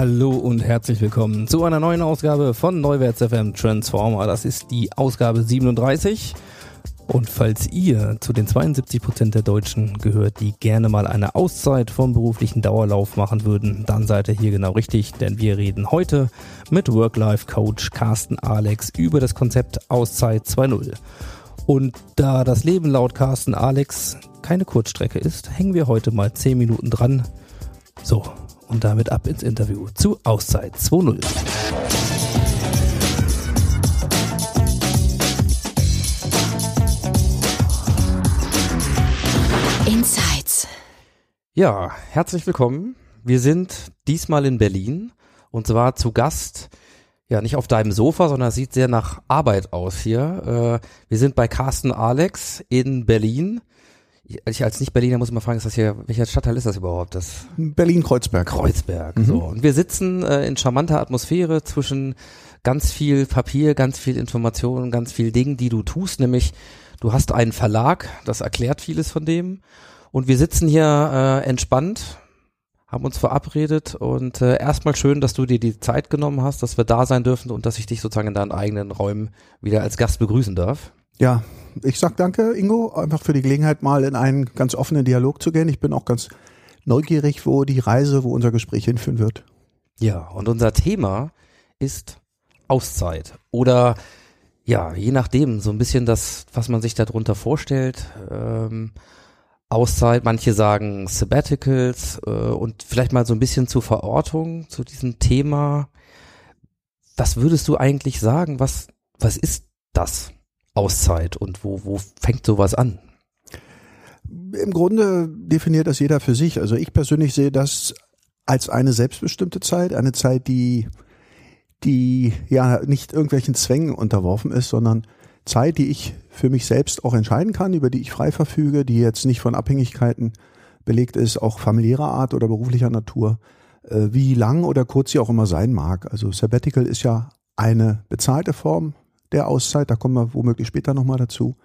Hallo und herzlich willkommen zu einer neuen Ausgabe von Neuwärts FM Transformer. Das ist die Ausgabe 37. Und falls ihr zu den 72 Prozent der Deutschen gehört, die gerne mal eine Auszeit vom beruflichen Dauerlauf machen würden, dann seid ihr hier genau richtig, denn wir reden heute mit Work-Life-Coach Carsten Alex über das Konzept Auszeit 2.0. Und da das Leben laut Carsten Alex keine Kurzstrecke ist, hängen wir heute mal 10 Minuten dran. So, und damit ab ins Interview zu Auszeit 2.0. Insights. Ja, herzlich willkommen. Wir sind diesmal in Berlin und zwar zu Gast, ja, nicht auf deinem Sofa, sondern es sieht sehr nach Arbeit aus hier. Äh, wir sind bei Carsten Alex in Berlin. Ich als Nicht-Berliner muss mal fragen, ist das hier, welcher Stadtteil ist das überhaupt? Das Berlin-Kreuzberg. Kreuzberg. So. Und wir sitzen äh, in charmanter Atmosphäre zwischen ganz viel Papier, ganz viel Information, ganz viel Dingen, die du tust, nämlich du hast einen Verlag, das erklärt vieles von dem. Und wir sitzen hier äh, entspannt, haben uns verabredet und äh, erstmal schön, dass du dir die Zeit genommen hast, dass wir da sein dürfen und dass ich dich sozusagen in deinen eigenen Räumen wieder als Gast begrüßen darf. Ja, ich sag danke, Ingo, einfach für die Gelegenheit, mal in einen ganz offenen Dialog zu gehen. Ich bin auch ganz neugierig, wo die Reise, wo unser Gespräch hinführen wird. Ja, und unser Thema ist Auszeit oder ja, je nachdem, so ein bisschen das, was man sich darunter vorstellt. Ähm, Auszeit, manche sagen Sabbaticals äh, und vielleicht mal so ein bisschen zur Verortung zu diesem Thema. Was würdest du eigentlich sagen? Was, was ist das Auszeit und wo, wo fängt sowas an? Im Grunde definiert das jeder für sich. Also ich persönlich sehe das als eine selbstbestimmte Zeit, eine Zeit, die, die ja nicht irgendwelchen Zwängen unterworfen ist, sondern Zeit, die ich für mich selbst auch entscheiden kann, über die ich frei verfüge, die jetzt nicht von Abhängigkeiten belegt ist, auch familiärer Art oder beruflicher Natur, äh, wie lang oder kurz sie auch immer sein mag. Also Sabbatical ist ja eine bezahlte Form der Auszeit, da kommen wir womöglich später nochmal dazu.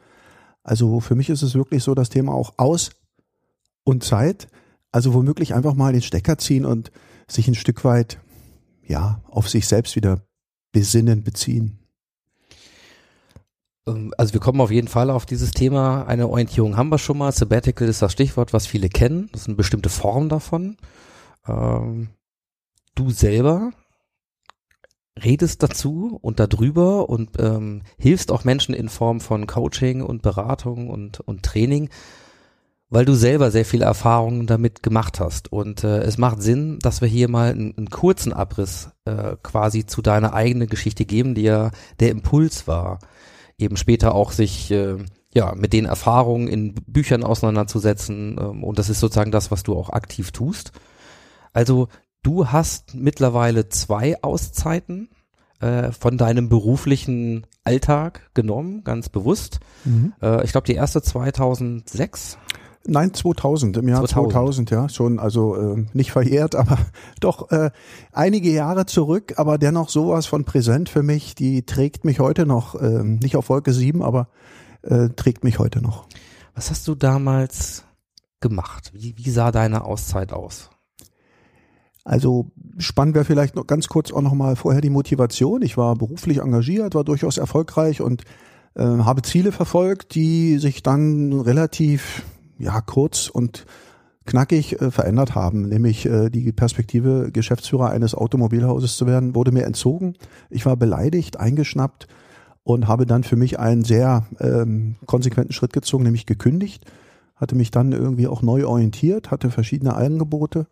Also für mich ist es wirklich so das Thema auch Aus und Zeit, also womöglich einfach mal den Stecker ziehen und sich ein Stück weit ja auf sich selbst wieder besinnen, beziehen. Ähm, Also wir kommen auf jeden Fall auf dieses Thema. Eine Orientierung haben wir schon mal. Sabbatical ist das Stichwort, was viele kennen. Das ist eine bestimmte Form davon. Ähm, du selber redest dazu und darüber und ähm, hilfst auch Menschen in Form von Coaching und Beratung und, und Training, weil du selber sehr viele Erfahrungen damit gemacht hast. Und äh, es macht Sinn, dass wir hier mal einen, einen kurzen Abriss äh, quasi zu deiner eigenen Geschichte geben, die ja der Impuls war, eben später auch sich äh, ja mit den Erfahrungen in Büchern auseinanderzusetzen. Ähm, und das ist sozusagen das, was du auch aktiv tust. Also du hast mittlerweile zwei Auszeiten äh, von deinem beruflichen Alltag genommen, ganz bewusst. Äh, ich glaube, die erste 2006. Nein, 2000, im Jahr 2000. 2000, ja, schon, also äh, nicht verjährt, aber doch äh, einige Jahre zurück, aber dennoch sowas von präsent für mich, die trägt mich heute noch, äh, nicht auf Wolke 7, aber äh, trägt mich heute noch. Was hast du damals gemacht? Wie, wie sah deine Auszeit aus? Also spannend wäre vielleicht noch ganz kurz auch nochmal vorher die Motivation. Ich war beruflich engagiert, war durchaus erfolgreich und äh, habe Ziele verfolgt, die sich dann relativ ja kurz und knackig äh, verändert haben. Nämlich äh, die Perspektive, Geschäftsführer eines Automobilhauses zu werden, wurde mir entzogen. Ich war beleidigt, eingeschnappt und habe dann für mich einen sehr ähm, konsequenten Schritt gezogen, nämlich gekündigt. Hatte mich dann irgendwie auch neu orientiert, hatte verschiedene Angebote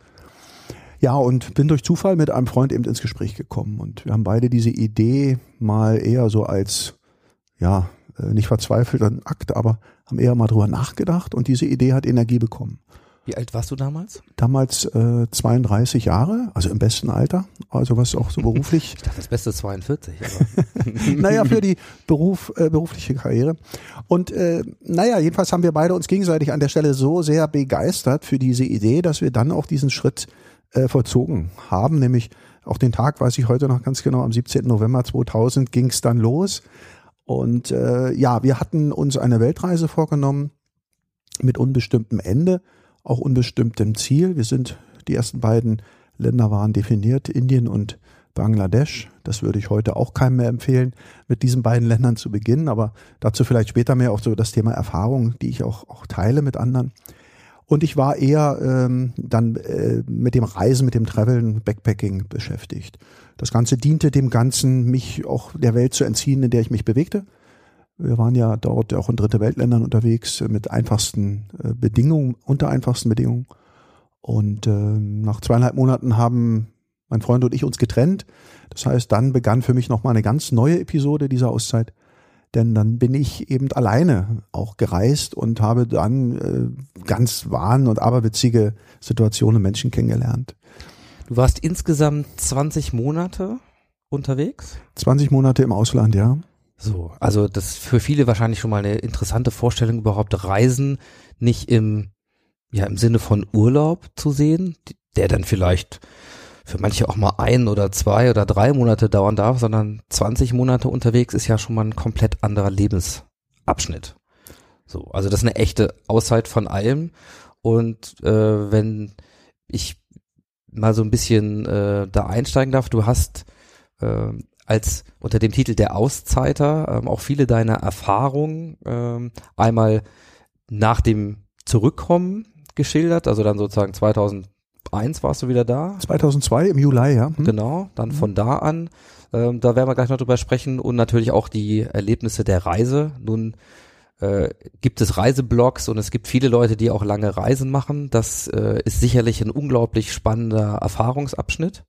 Ja, und bin durch Zufall mit einem Freund eben ins Gespräch gekommen. Und wir haben beide diese Idee mal eher so als, ja, äh, nicht verzweifelten Akt, aber haben eher mal drüber nachgedacht und diese Idee hat Energie bekommen. Wie alt warst du damals? Damals äh, 32 Jahre, also im besten Alter, also was auch so beruflich Ich dachte, das Beste ist 42. Aber naja, für die Beruf, äh, berufliche Karriere. Und äh, naja, jedenfalls haben wir beide uns gegenseitig an der Stelle so sehr begeistert für diese Idee, dass wir dann auch diesen Schritt äh, vollzogen haben. Nämlich auch den Tag weiß ich heute noch ganz genau, am 17. November 2000 ging es dann los. Und äh, ja, wir hatten uns eine Weltreise vorgenommen mit unbestimmtem Ende, auch unbestimmtem Ziel. Wir sind, die ersten beiden Länder waren definiert, Indien und Bangladesch. Das würde ich heute auch keinem mehr empfehlen, mit diesen beiden Ländern zu beginnen, aber dazu vielleicht später mehr auch so das Thema Erfahrung, die ich auch, auch teile mit anderen. Und ich war eher ähm, dann äh, mit dem Reisen, mit dem Traveln, Backpacking beschäftigt. Das Ganze diente dem Ganzen, mich auch der Welt zu entziehen, in der ich mich bewegte. Wir waren ja dort auch in dritte Weltländern unterwegs äh, mit einfachsten äh, Bedingungen, unter einfachsten Bedingungen. Und ähm, nach zweieinhalb Monaten haben mein Freund und ich uns getrennt. Das heißt, dann begann für mich nochmal eine ganz neue Episode dieser Auszeit. Denn dann bin ich eben alleine auch gereist und habe dann äh, ganz wahn und aberwitzige Situationen und Menschen kennengelernt. du warst insgesamt 20 Monate unterwegs? 20 Monate im Ausland, ja. So, also das ist für viele wahrscheinlich schon mal eine interessante Vorstellung, überhaupt Reisen nicht im, ja, im Sinne von Urlaub zu sehen, der dann vielleicht für manche auch mal ein oder zwei oder drei Monate dauern darf, sondern 20 Monate unterwegs ist ja schon mal ein komplett anderer Lebensabschnitt. So, also das ist eine echte Auszeit von allem. Und äh, wenn ich mal so ein bisschen äh, da einsteigen darf, du hast äh, als unter dem Titel der Auszeiter ähm, auch viele deiner Erfahrungen ähm, einmal nach dem Zurückkommen geschildert, also dann sozusagen 2001 warst du wieder da, 2002 im Juli, ja. Hm? genau, dann von da an, ähm, da werden wir gleich noch drüber sprechen und natürlich auch die Erlebnisse der Reise. Nun äh, gibt es Reiseblogs und es gibt viele Leute, die auch lange Reisen machen. Das äh, ist sicherlich ein unglaublich spannender Erfahrungsabschnitt.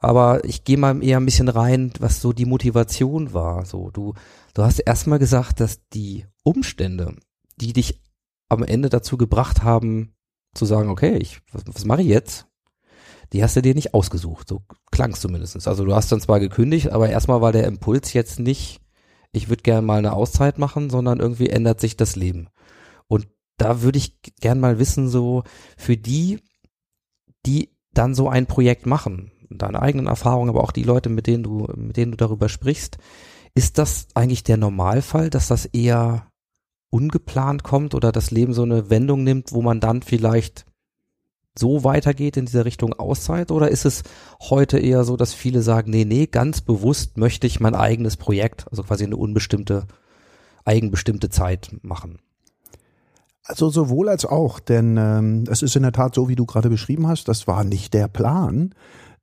Aber ich gehe mal eher ein bisschen rein, was so die Motivation war. So, du, du hast erstmal gesagt, dass die Umstände, die dich am Ende dazu gebracht haben, zu sagen, okay, ich, was, was mache ich jetzt? Die hast du dir nicht ausgesucht. So klang es zumindest. Also du hast dann zwar gekündigt, aber erstmal war der Impuls jetzt nicht, ich würde gerne mal eine Auszeit machen, sondern irgendwie ändert sich das Leben. Und da würde ich gern mal wissen, so für die, die dann so ein Projekt machen, deine eigenen Erfahrungen, aber auch die Leute, mit denen du, mit denen du darüber sprichst, ist das eigentlich der Normalfall, dass das eher ungeplant kommt oder das Leben so eine Wendung nimmt, wo man dann vielleicht so weitergeht in dieser Richtung Auszeit? Oder ist es heute eher so, dass viele sagen, nee, nee, ganz bewusst möchte ich mein eigenes Projekt, also quasi eine unbestimmte, eigenbestimmte Zeit machen? Also sowohl als auch, denn ähm, es ist in der Tat so, wie du gerade beschrieben hast, das war nicht der Plan.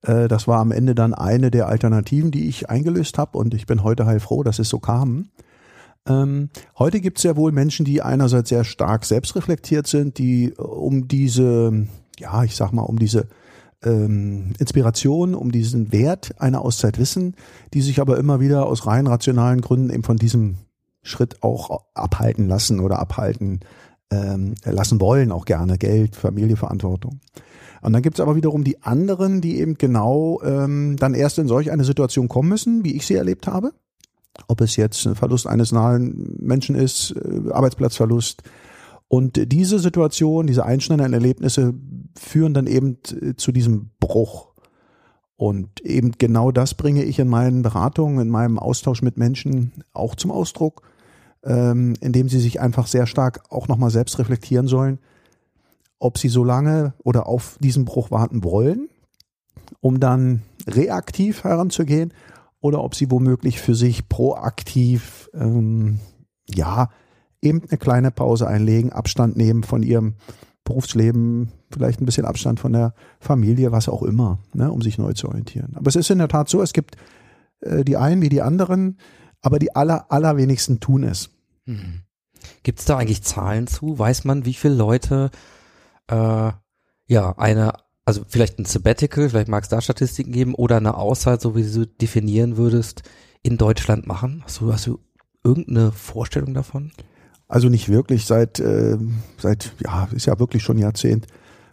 Äh, das war am Ende dann eine der Alternativen, die ich eingelöst habe und ich bin heute heilfroh, dass es so kam. Ähm, heute gibt es ja wohl Menschen, die einerseits sehr stark selbstreflektiert sind, die äh, um diese, ja, ich sag mal, um diese ähm, Inspiration, um diesen Wert einer Auszeit wissen, die sich aber immer wieder aus rein rationalen Gründen eben von diesem Schritt auch abhalten lassen oder abhalten ähm, lassen wollen, auch gerne Geld, Familie, Verantwortung. Und dann gibt's aber wiederum die anderen, die eben genau ähm, dann erst in solch eine Situation kommen müssen, wie ich sie erlebt habe. Ob es jetzt ein Verlust eines nahen Menschen ist, äh, Arbeitsplatzverlust. Und diese Situation, diese einschneidenden Erlebnisse führen dann eben zu diesem Bruch. Und eben genau das bringe ich in meinen Beratungen, in meinem Austausch mit Menschen auch zum Ausdruck, ähm, indem sie sich einfach sehr stark auch nochmal selbst reflektieren sollen, ob sie so lange oder auf diesen Bruch warten wollen, um dann reaktiv heranzugehen, oder ob sie womöglich für sich proaktiv, ähm, ja, eben eine kleine Pause einlegen, Abstand nehmen von ihrem Berufsleben, vielleicht ein bisschen Abstand von der Familie, was auch immer, ne, um sich neu zu orientieren. Aber es ist in der Tat so, es gibt äh, die einen wie die anderen, aber die aller, allerwenigsten tun es. Mhm. Gibt es da eigentlich Zahlen zu? Weiß man, wie viele Leute äh, ja eine also vielleicht ein Sabbatical, vielleicht mag es da Statistiken geben oder eine Auszeit, so wie du sie definieren würdest, in Deutschland machen? Hast du, hast du irgendeine Vorstellung davon? Also nicht wirklich. Seit, äh, seit, ja, ist ja wirklich schon ein Jahrzehnt,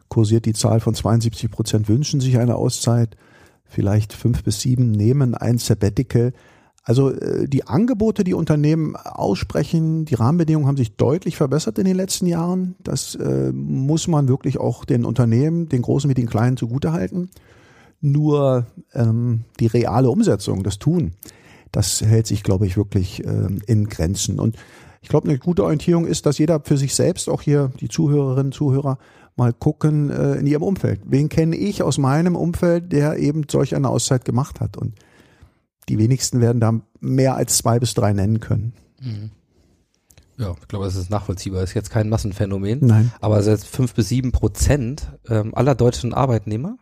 kursiert die Zahl von 72 Prozent wünschen sich eine Auszeit. Vielleicht fünf bis sieben nehmen ein Sabbatical. Also äh, die Angebote, die Unternehmen aussprechen, die Rahmenbedingungen haben sich deutlich verbessert in den letzten Jahren. Das äh, muss man wirklich auch den Unternehmen, den Großen wie den Kleinen zugutehalten. Nur ähm, die reale Umsetzung, das Tun, das hält sich, glaube ich, wirklich ähm, in Grenzen. Und ich glaube, eine gute Orientierung ist, dass jeder für sich selbst, auch hier die Zuhörerinnen, Zuhörer, mal gucken äh, in ihrem Umfeld. Wen kenne ich aus meinem Umfeld, der eben solch eine Auszeit gemacht hat? Und die wenigsten werden da mehr als zwei bis drei nennen können. Ja, ich glaube, das ist nachvollziehbar. Das ist jetzt kein Massenphänomen. Nein. Aber selbst fünf bis sieben Prozent ähm, aller deutschen Arbeitnehmer,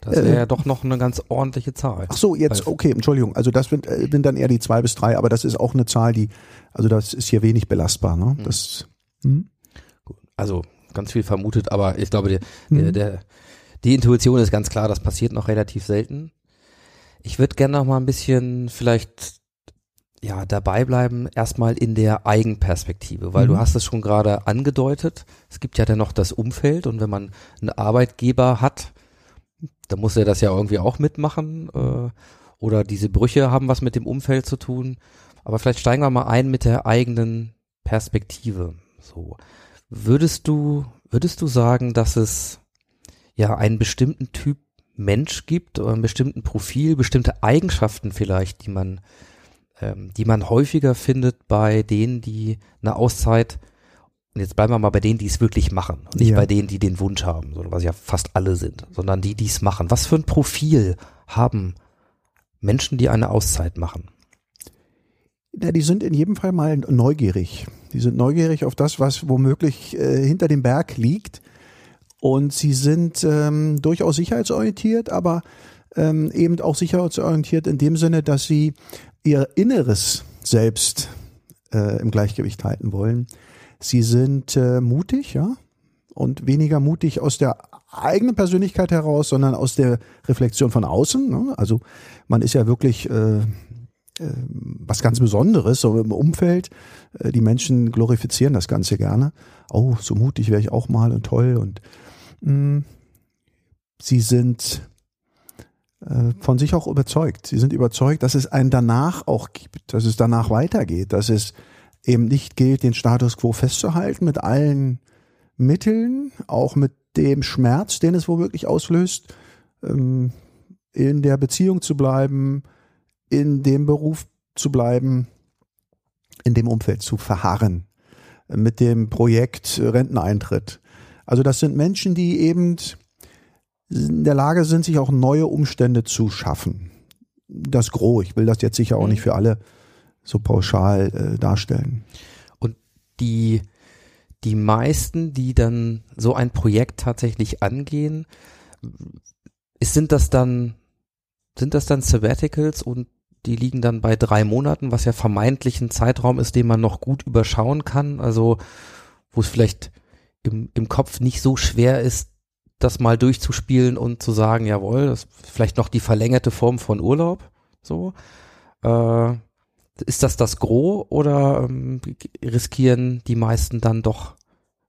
das wäre Äh, ja doch noch eine ganz ordentliche Zahl. Ach so, jetzt, Weil- okay, Entschuldigung. Also das sind, äh, sind dann eher die zwei bis drei, aber das ist auch eine Zahl, die, also das ist hier wenig belastbar. Ne? Das, hm? Also ganz viel vermutet, aber ich glaube, der, Mhm. der, der, die Intuition ist ganz klar, das passiert noch relativ selten. Ich würde gerne noch mal ein bisschen vielleicht ja dabei bleiben, erstmal in der Eigenperspektive, weil Mhm. du hast es schon gerade angedeutet. Es gibt ja dann noch das Umfeld und wenn man einen Arbeitgeber hat, dann muss er das ja irgendwie auch mitmachen äh, oder diese Brüche haben was mit dem Umfeld zu tun. Aber vielleicht steigen wir mal ein mit der eigenen Perspektive. So. Würdest du, würdest du sagen, dass es ja einen bestimmten Typ Mensch gibt oder einen bestimmten Profil, bestimmte Eigenschaften vielleicht, die man, ähm, die man häufiger findet bei denen, die eine Auszeit, und jetzt bleiben wir mal bei denen, die es wirklich machen, und nicht Ja. bei denen, die den Wunsch haben, was ja fast alle sind, sondern die, die es machen. Was für ein Profil haben Menschen, die eine Auszeit machen? Ja, die sind in jedem Fall mal neugierig. Die sind neugierig auf das, was womöglich äh, hinter dem Berg liegt. Und sie sind ähm, durchaus sicherheitsorientiert, aber ähm, eben auch sicherheitsorientiert in dem Sinne, dass sie ihr Inneres selbst äh, im Gleichgewicht halten wollen. Sie sind äh, mutig, ja, und weniger mutig aus der eigenen Persönlichkeit heraus, sondern aus der Reflexion von außen. Ne? Also man ist ja wirklich äh, was ganz Besonderes, so im Umfeld. Äh, Die Menschen glorifizieren das Ganze gerne. Oh, so mutig wäre ich auch mal und toll. Und sie sind äh, von sich auch überzeugt. Sie sind überzeugt, dass es einen danach auch gibt, dass es danach weitergeht, dass es eben nicht gilt, den Status quo festzuhalten mit allen Mitteln, auch mit dem Schmerz, den es womöglich auslöst, ähm, in der Beziehung zu bleiben, in dem Beruf zu bleiben, in dem Umfeld zu verharren, mit dem Projekt Renteneintritt. Also das sind Menschen, die eben in der Lage sind, sich auch neue Umstände zu schaffen. Das Gros, ich will das jetzt sicher auch nicht für alle so pauschal äh, darstellen. Und die, die meisten, die dann so ein Projekt tatsächlich angehen, ist, sind das dann, sind das dann Sabbaticals und die liegen dann bei drei Monaten, was ja vermeintlich ein Zeitraum ist, den man noch gut überschauen kann, also wo es vielleicht im, im Kopf nicht so schwer ist, das mal durchzuspielen und zu sagen, jawohl, das ist vielleicht noch die verlängerte Form von Urlaub, so. Äh, ist das das Gros oder ähm, riskieren die meisten dann doch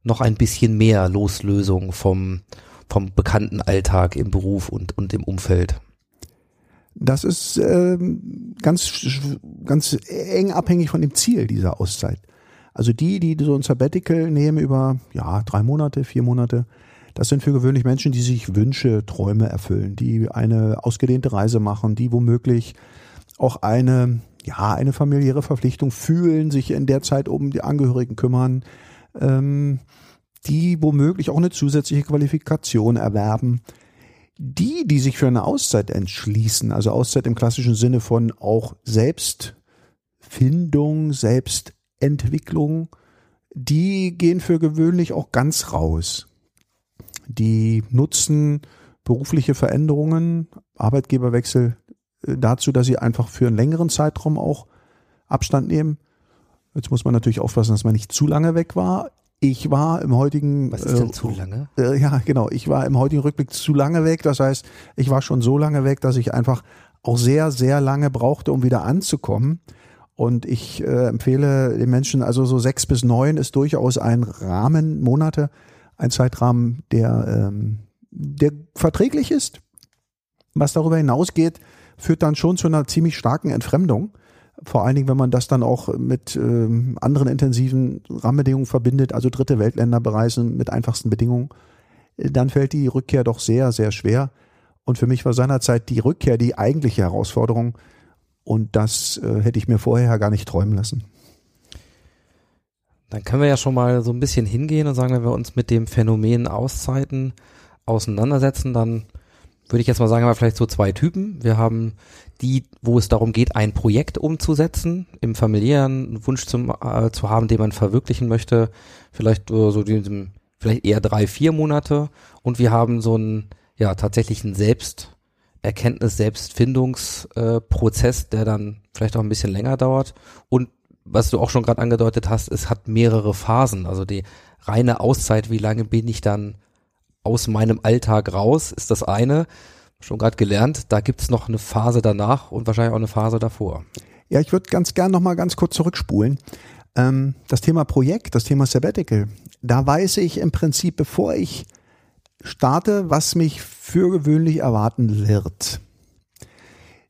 noch ein bisschen mehr Loslösung vom, vom bekannten Alltag im Beruf und, und im Umfeld? Das ist ähm, ganz, ganz eng abhängig von dem Ziel dieser Auszeit. Also die, die so ein Sabbatical nehmen über ja, drei Monate, vier Monate, das sind für gewöhnlich Menschen, die sich Wünsche, Träume erfüllen, die eine ausgedehnte Reise machen, die womöglich auch eine, ja, eine familiäre Verpflichtung fühlen, sich in der Zeit um die Angehörigen kümmern, ähm, die womöglich auch eine zusätzliche Qualifikation erwerben. Die, die sich für eine Auszeit entschließen, also Auszeit im klassischen Sinne von auch Selbstfindung, Selbstentwicklung, die gehen für gewöhnlich auch ganz raus. Die nutzen berufliche Veränderungen, Arbeitgeberwechsel äh, dazu, dass sie einfach für einen längeren Zeitraum auch Abstand nehmen. Jetzt muss man natürlich aufpassen, dass man nicht zu lange weg war. Ich war im heutigen Was ist denn äh, zu lange? Äh, ja, genau. Ich war im heutigen Rückblick zu lange weg. Das heißt, ich war schon so lange weg, dass ich einfach auch sehr, sehr lange brauchte, um wieder anzukommen. Und ich äh, empfehle den Menschen, also so sechs bis neun ist durchaus ein Rahmen, Monate, ein Zeitrahmen, der, ähm, der verträglich ist. Was darüber hinausgeht, führt dann schon zu einer ziemlich starken Entfremdung. Vor allen Dingen, wenn man das dann auch mit ähm, anderen intensiven Rahmenbedingungen verbindet, also dritte Weltländer bereisen mit einfachsten Bedingungen, dann fällt die Rückkehr doch sehr, sehr schwer. Und für mich war seinerzeit die Rückkehr die eigentliche Herausforderung. Und das äh, hätte ich mir vorher gar nicht träumen lassen. Dann können wir ja schon mal so ein bisschen hingehen und sagen, wenn wir uns mit dem Phänomen Auszeiten auseinandersetzen, dann würde ich jetzt mal sagen, haben wir vielleicht so zwei Typen. Wir haben die, wo es darum geht, ein Projekt umzusetzen, im familiären Wunsch zum, äh, zu haben, den man verwirklichen möchte, vielleicht äh, so diesem, vielleicht eher drei, vier Monate. Und wir haben so einen, ja, tatsächlichen Selbsterkenntnis, Selbstfindungsprozess, äh, der dann vielleicht auch ein bisschen länger dauert. Und was du auch schon gerade angedeutet hast, es hat mehrere Phasen. Also die reine Auszeit, wie lange bin ich dann aus meinem Alltag raus, ist das eine. Schon gerade gelernt, da gibt's noch eine Phase danach und wahrscheinlich auch eine Phase davor. Ja, ich würde ganz gern noch mal ganz kurz zurückspulen. Ähm, das Thema Projekt, das Thema Sabbatical, da weiß ich im Prinzip, bevor ich starte, was mich für gewöhnlich erwarten wird.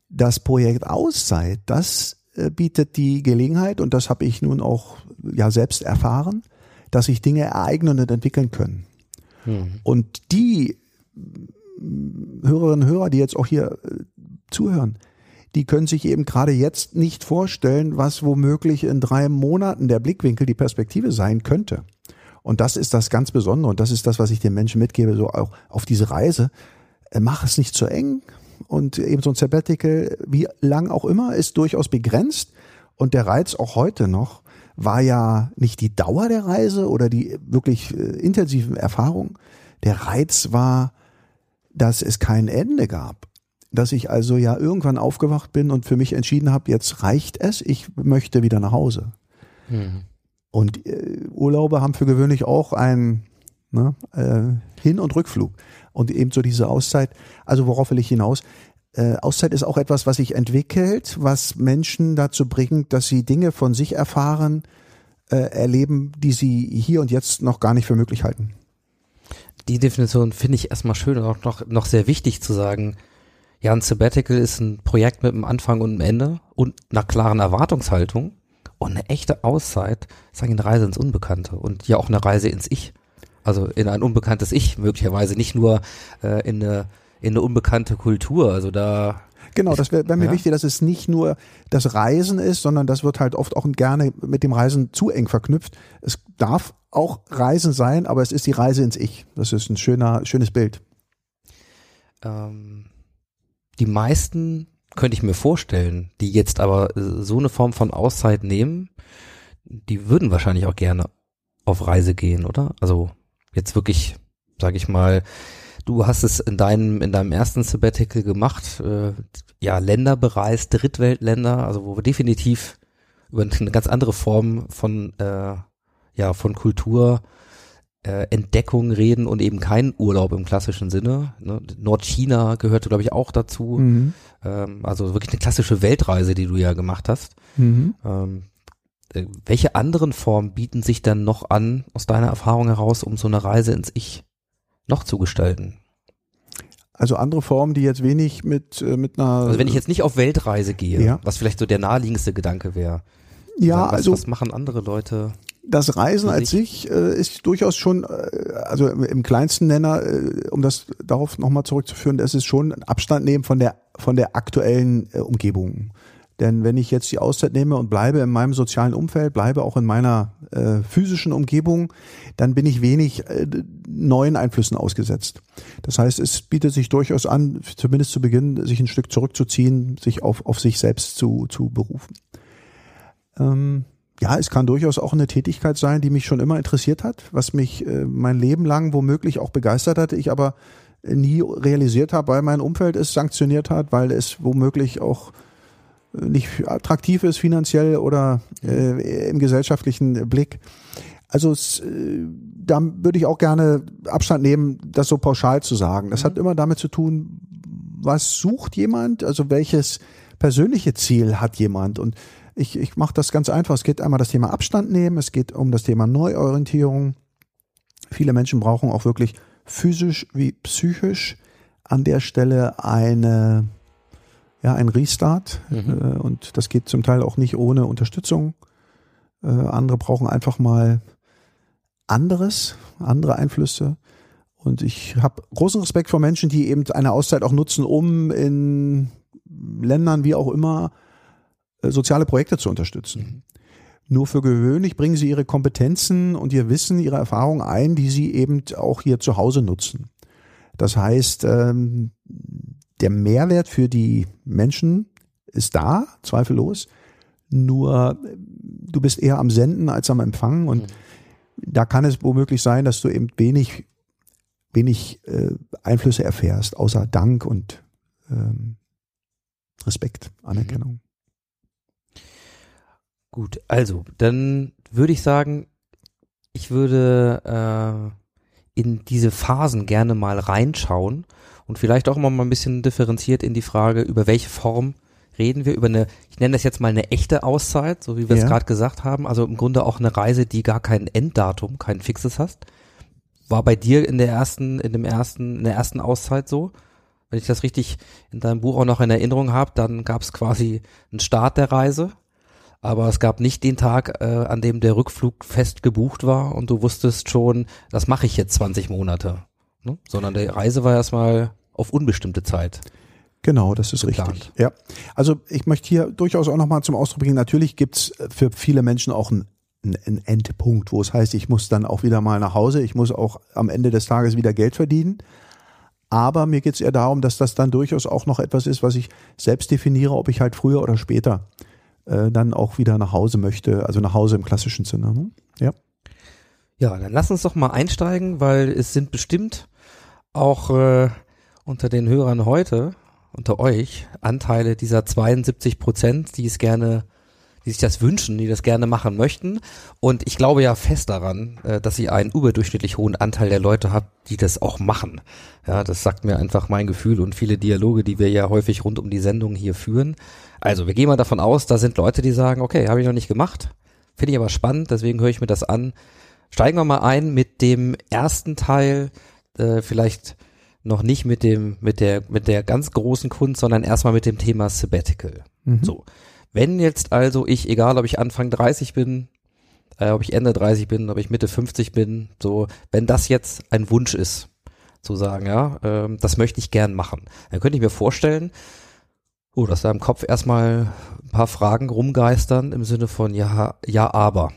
Das Projekt Auszeit, das äh, bietet die Gelegenheit, und das habe ich nun auch ja selbst erfahren, dass sich Dinge ereignen und entwickeln können. Mhm. Und die Hörerinnen und Hörer, die jetzt auch hier äh, zuhören, die können sich eben gerade jetzt nicht vorstellen, was womöglich in drei Monaten der Blickwinkel, die Perspektive sein könnte. Und das ist das ganz Besondere und das ist das, was ich den Menschen mitgebe, so auch auf diese Reise. Äh, Mach es nicht zu eng und eben so ein Sabbatical, wie lang auch immer, ist durchaus begrenzt und der Reiz auch heute noch war ja nicht die Dauer der Reise oder die wirklich äh, intensiven Erfahrungen. Der Reiz war, dass es kein Ende gab. Dass ich also ja irgendwann aufgewacht bin und für mich entschieden habe, jetzt reicht es, ich möchte wieder nach Hause. Mhm. Und äh, Urlaube haben für gewöhnlich auch einen ne, äh, Hin- und Rückflug. Und eben so diese Auszeit. Also worauf will ich hinaus? Äh, Auszeit ist auch etwas, was sich entwickelt, was Menschen dazu bringt, dass sie Dinge von sich erfahren, äh, erleben, die sie hier und jetzt noch gar nicht für möglich halten. Die Definition finde ich erstmal schön und auch noch, noch sehr wichtig zu sagen. Ja, ein Sabbatical ist ein Projekt mit einem Anfang und einem Ende und einer klaren Erwartungshaltung. Und eine echte Auszeit ist eigentlich eine Reise ins Unbekannte und ja auch eine Reise ins Ich. Also in ein unbekanntes Ich möglicherweise, nicht nur äh, in, eine, in eine unbekannte Kultur. Also da Genau, das wäre wär mir Ja. wichtig, dass es nicht nur das Reisen ist, sondern das wird halt oft auch gerne mit dem Reisen zu eng verknüpft. Es darf auch Reisen sein, aber es ist die Reise ins Ich. Das ist ein schöner, schönes Bild. ähm, die meisten könnte ich mir vorstellen, die jetzt aber äh, so eine Form von Auszeit nehmen, die würden wahrscheinlich auch gerne auf Reise gehen, oder? Also jetzt wirklich, sag ich mal, du hast es in deinem in deinem ersten Sabbatical gemacht, äh, ja Länder bereist, Drittweltländer, also wo wir definitiv über eine ganz andere Form von äh, ja von Kultur äh, Entdeckung reden und eben kein Urlaub im klassischen Sinne. Ne? Nordchina gehörte, glaube ich, auch dazu. Mhm. Ähm, also wirklich eine klassische Weltreise, die du ja gemacht hast. Mhm. Ähm, äh, welche anderen Formen bieten sich dann noch an, aus deiner Erfahrung heraus, um so eine Reise ins Ich noch zu gestalten? Also andere Formen, die jetzt wenig mit, äh, mit einer. Also wenn ich jetzt nicht auf Weltreise gehe, Ja. was vielleicht so der naheliegendste Gedanke wäre. ja, was, also was machen andere Leute? Das Reisen als sich äh, ist durchaus schon, äh, also im, im kleinsten Nenner, äh, um das darauf nochmal zurückzuführen, es ist schon ein Abstand nehmen von der von der aktuellen äh, Umgebung. Denn wenn ich jetzt die Auszeit nehme und bleibe in meinem sozialen Umfeld, bleibe auch in meiner äh, physischen Umgebung, dann bin ich wenig äh, neuen Einflüssen ausgesetzt. Das heißt, es bietet sich durchaus an, zumindest zu Beginn, sich ein Stück zurückzuziehen, sich auf, auf sich selbst zu, zu berufen. Ähm, ja, es kann durchaus auch eine Tätigkeit sein, die mich schon immer interessiert hat, was mich äh, mein Leben lang womöglich auch begeistert hatte, ich aber nie realisiert habe, weil mein Umfeld es sanktioniert hat, weil es womöglich auch äh, nicht attraktiv ist finanziell oder äh, im gesellschaftlichen Blick. Also äh, da würde ich auch gerne Abstand nehmen, das so pauschal zu sagen. Das hat immer damit zu tun, was sucht jemand, also welches persönliche Ziel hat jemand. Und ich, ich mache das ganz einfach. Es geht einmal das Thema Abstand nehmen, es geht um das Thema Neuorientierung. Viele Menschen brauchen auch wirklich physisch wie psychisch an der Stelle eine, ja, ein Restart. Mhm. Äh, Und das geht zum Teil auch nicht ohne Unterstützung. Äh, andere brauchen einfach mal anderes, andere Einflüsse. Und ich habe großen Respekt vor Menschen, die eben eine Auszeit auch nutzen, um in Ländern wie auch immer soziale Projekte zu unterstützen. Nur für gewöhnlich bringen sie ihre Kompetenzen und ihr Wissen, ihre Erfahrungen ein, die sie eben auch hier zu Hause nutzen. Das heißt, ähm, der Mehrwert für die Menschen ist da, zweifellos. Nur äh, du bist eher am Senden als am Empfangen und da kann es womöglich sein, dass du eben wenig, wenig äh, Einflüsse erfährst, außer Dank und ähm, Respekt, Anerkennung. Gut, also, dann würde ich sagen, ich würde äh, in diese Phasen gerne mal reinschauen und vielleicht auch immer mal ein bisschen differenziert in die Frage, über welche Form reden wir, über eine, ich nenne das jetzt mal eine echte Auszeit, so wie wir es Ja. gerade gesagt haben, also im Grunde auch eine Reise, die gar kein Enddatum, kein fixes hast. War bei dir in der ersten, in dem ersten, in der ersten Auszeit so? Wenn ich das richtig in deinem Buch auch noch in Erinnerung habe, dann gab es quasi einen Start der Reise, aber es gab nicht den Tag, äh, an dem der Rückflug fest gebucht war und du wusstest schon, das mache ich jetzt 20 Monate, ne? sondern die Reise war erstmal auf unbestimmte Zeit. Genau, das ist Geplant. richtig. Ja. Also ich möchte hier durchaus auch nochmal zum Ausdruck bringen, natürlich gibt's für viele Menschen auch einen, einen Endpunkt, wo es heißt, ich muss dann auch wieder mal nach Hause, ich muss auch am Ende des Tages wieder Geld verdienen. Aber mir geht's eher darum, dass das dann durchaus auch noch etwas ist, was ich selbst definiere, ob ich halt früher oder später äh, dann auch wieder nach Hause möchte, also nach Hause im klassischen Sinne. Ne? Ja. Ja, dann lass uns doch mal einsteigen, weil es sind bestimmt auch äh, unter den Hörern heute, unter euch, Anteile dieser 72 Prozent, die es gerne, die sich das wünschen, die das gerne machen möchten. Und ich glaube ja fest daran, äh, dass ihr einen überdurchschnittlich hohen Anteil der Leute habt, die das auch machen. Ja, das sagt mir einfach mein Gefühl und viele Dialoge, die wir ja häufig rund um die Sendung hier führen. Also wir gehen mal davon aus, da sind Leute, die sagen, okay, habe ich noch nicht gemacht, finde ich aber spannend, deswegen höre ich mir das an. Steigen wir mal ein mit dem ersten Teil, äh, vielleicht noch nicht mit dem, mit der, mit der ganz großen Kunst, sondern erstmal mit dem Thema Sabbatical. So. Wenn jetzt also ich, egal ob ich Anfang 30 bin, äh, ob ich Ende 30 bin, ob ich Mitte 50 bin, so, wenn das jetzt ein Wunsch ist, zu sagen, ja, ähm, das möchte ich gern machen, dann könnte ich mir vorstellen, oh, dass da im Kopf erstmal ein paar Fragen rumgeistern im Sinne von ja, ja, aber.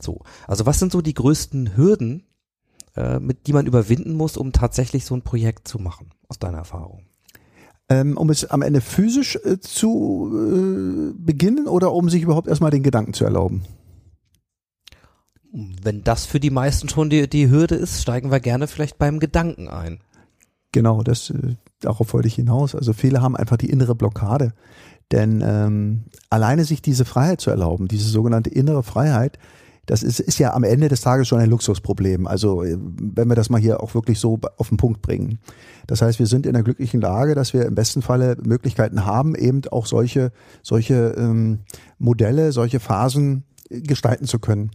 So. Also was sind so die größten Hürden, äh, mit die man überwinden muss, um tatsächlich so ein Projekt zu machen, aus deiner Erfahrung? Ähm, um es am Ende physisch äh, zu äh, beginnen oder um sich überhaupt erstmal den Gedanken zu erlauben? Wenn das für die meisten schon die, die Hürde ist, steigen wir gerne vielleicht beim Gedanken ein. Genau, das äh, darauf wollte ich hinaus. Also viele haben einfach die innere Blockade. Denn ähm, alleine sich diese Freiheit zu erlauben, diese sogenannte innere Freiheit, das ist, ist ja am Ende des Tages schon ein Luxusproblem. Also äh, wenn wir das mal hier auch wirklich so auf den Punkt bringen. Das heißt, wir sind in der glücklichen Lage, dass wir im besten Falle Möglichkeiten haben, eben auch solche, solche ähm, Modelle, solche Phasen äh, gestalten zu können.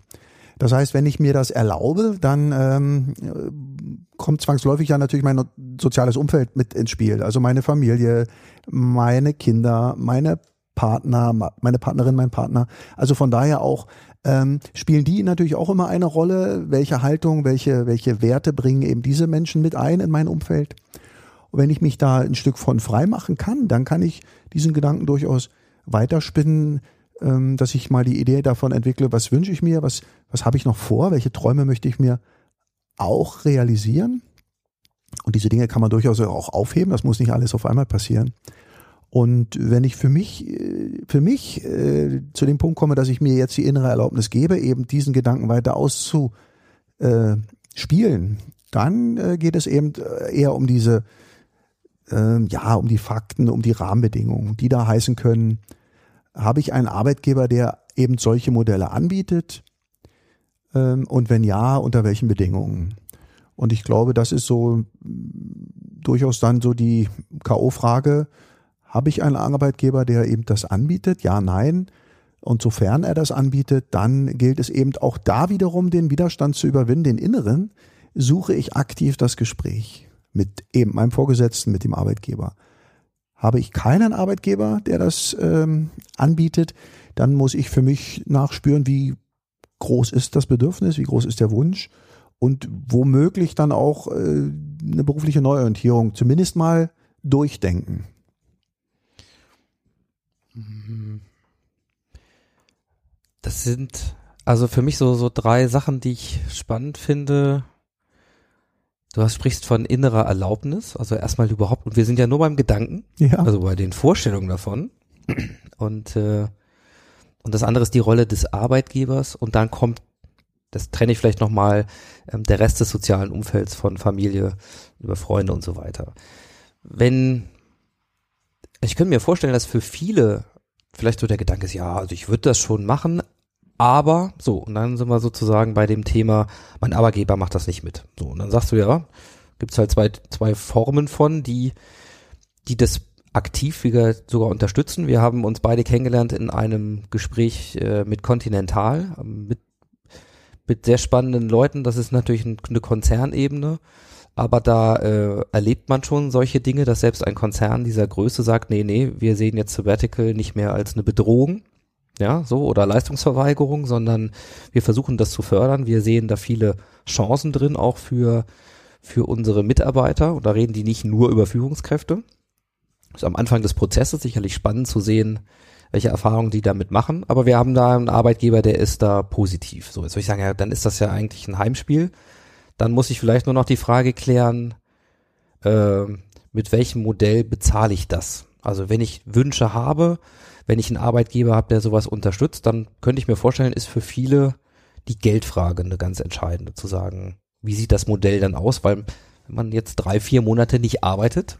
Das heißt, wenn ich mir das erlaube, dann ähm, kommt zwangsläufig ja natürlich mein soziales Umfeld mit ins Spiel. Also meine Familie, meine Kinder, meine Partner, meine Partnerin, mein Partner. Also von daher auch ähm, spielen die natürlich auch immer eine Rolle. Welche Haltung, welche, welche Werte bringen eben diese Menschen mit ein in mein Umfeld? Und wenn ich mich da ein Stück von frei machen kann, dann kann ich diesen Gedanken durchaus weiterspinnen, ähm, dass ich mal die Idee davon entwickle, was wünsche ich mir, was, was habe ich noch vor, welche Träume möchte ich mir auch realisieren. Und diese Dinge kann man durchaus auch aufheben, das muss nicht alles auf einmal passieren. Und wenn ich für mich, äh, für mich äh, zu dem Punkt komme, dass ich mir jetzt die innere Erlaubnis gebe, eben diesen Gedanken weiter auszuspielen, äh, dann äh, geht es eben äh, eher um diese, äh, ja, um die Fakten, um die Rahmenbedingungen, die da heißen können, habe ich einen Arbeitgeber, der eben solche Modelle anbietet? Ähm, und wenn ja, unter welchen Bedingungen? Und ich glaube, das ist so durchaus dann so die K.O.-Frage. Habe ich einen Arbeitgeber, der eben das anbietet? Ja, nein. Und sofern er das anbietet, dann gilt es eben auch da wiederum den Widerstand zu überwinden, den inneren, suche ich aktiv das Gespräch mit eben meinem Vorgesetzten, mit dem Arbeitgeber. Habe ich keinen Arbeitgeber, der das ähm, anbietet, dann muss ich für mich nachspüren, wie groß ist das Bedürfnis, wie groß ist der Wunsch und womöglich dann auch äh, eine berufliche Neuorientierung zumindest mal durchdenken. Das sind also für mich so, so drei Sachen, die ich spannend finde. Du hast, sprichst von innerer Erlaubnis, also erstmal überhaupt, und wir sind ja nur beim Gedanken, Ja. also bei den Vorstellungen davon. Und, äh, und das andere ist die Rolle des Arbeitgebers und dann kommt, das trenne ich vielleicht nochmal, ähm, der Rest des sozialen Umfelds von Familie über Freunde und so weiter. Wenn, ich könnte mir vorstellen, dass für viele vielleicht so der Gedanke ist, ja, also ich würde das schon machen, aber so, und dann sind wir sozusagen bei dem Thema, mein Arbeitgeber macht das nicht mit. So, und dann sagst du ja, gibt's halt zwei, zwei Formen von, die, die das aktiv sogar unterstützen. Wir haben uns beide kennengelernt in einem Gespräch äh, mit Continental, ähm, mit, mit sehr spannenden Leuten. Das ist natürlich ein, eine Konzernebene, aber da äh, erlebt man schon solche Dinge, dass selbst ein Konzern dieser Größe sagt, nee, nee, wir sehen jetzt Sabbatical nicht mehr als eine Bedrohung, ja, so, oder Leistungsverweigerung, sondern wir versuchen das zu fördern. Wir sehen da viele Chancen drin, auch für, für unsere Mitarbeiter. Und da reden die nicht nur über Führungskräfte. Ist am Anfang des Prozesses sicherlich spannend zu sehen, welche Erfahrungen die damit machen. Aber wir haben da einen Arbeitgeber, der ist da positiv. So, jetzt würde ich sagen, ja, dann ist das ja eigentlich ein Heimspiel. Dann muss ich vielleicht nur noch die Frage klären, äh, mit welchem Modell bezahle ich das? Also wenn ich Wünsche habe, wenn ich einen Arbeitgeber habe, der sowas unterstützt, dann könnte ich mir vorstellen, ist für viele die Geldfrage eine ganz entscheidende, zu sagen, wie sieht das Modell dann aus? Weil wenn man jetzt drei, vier Monate nicht arbeitet,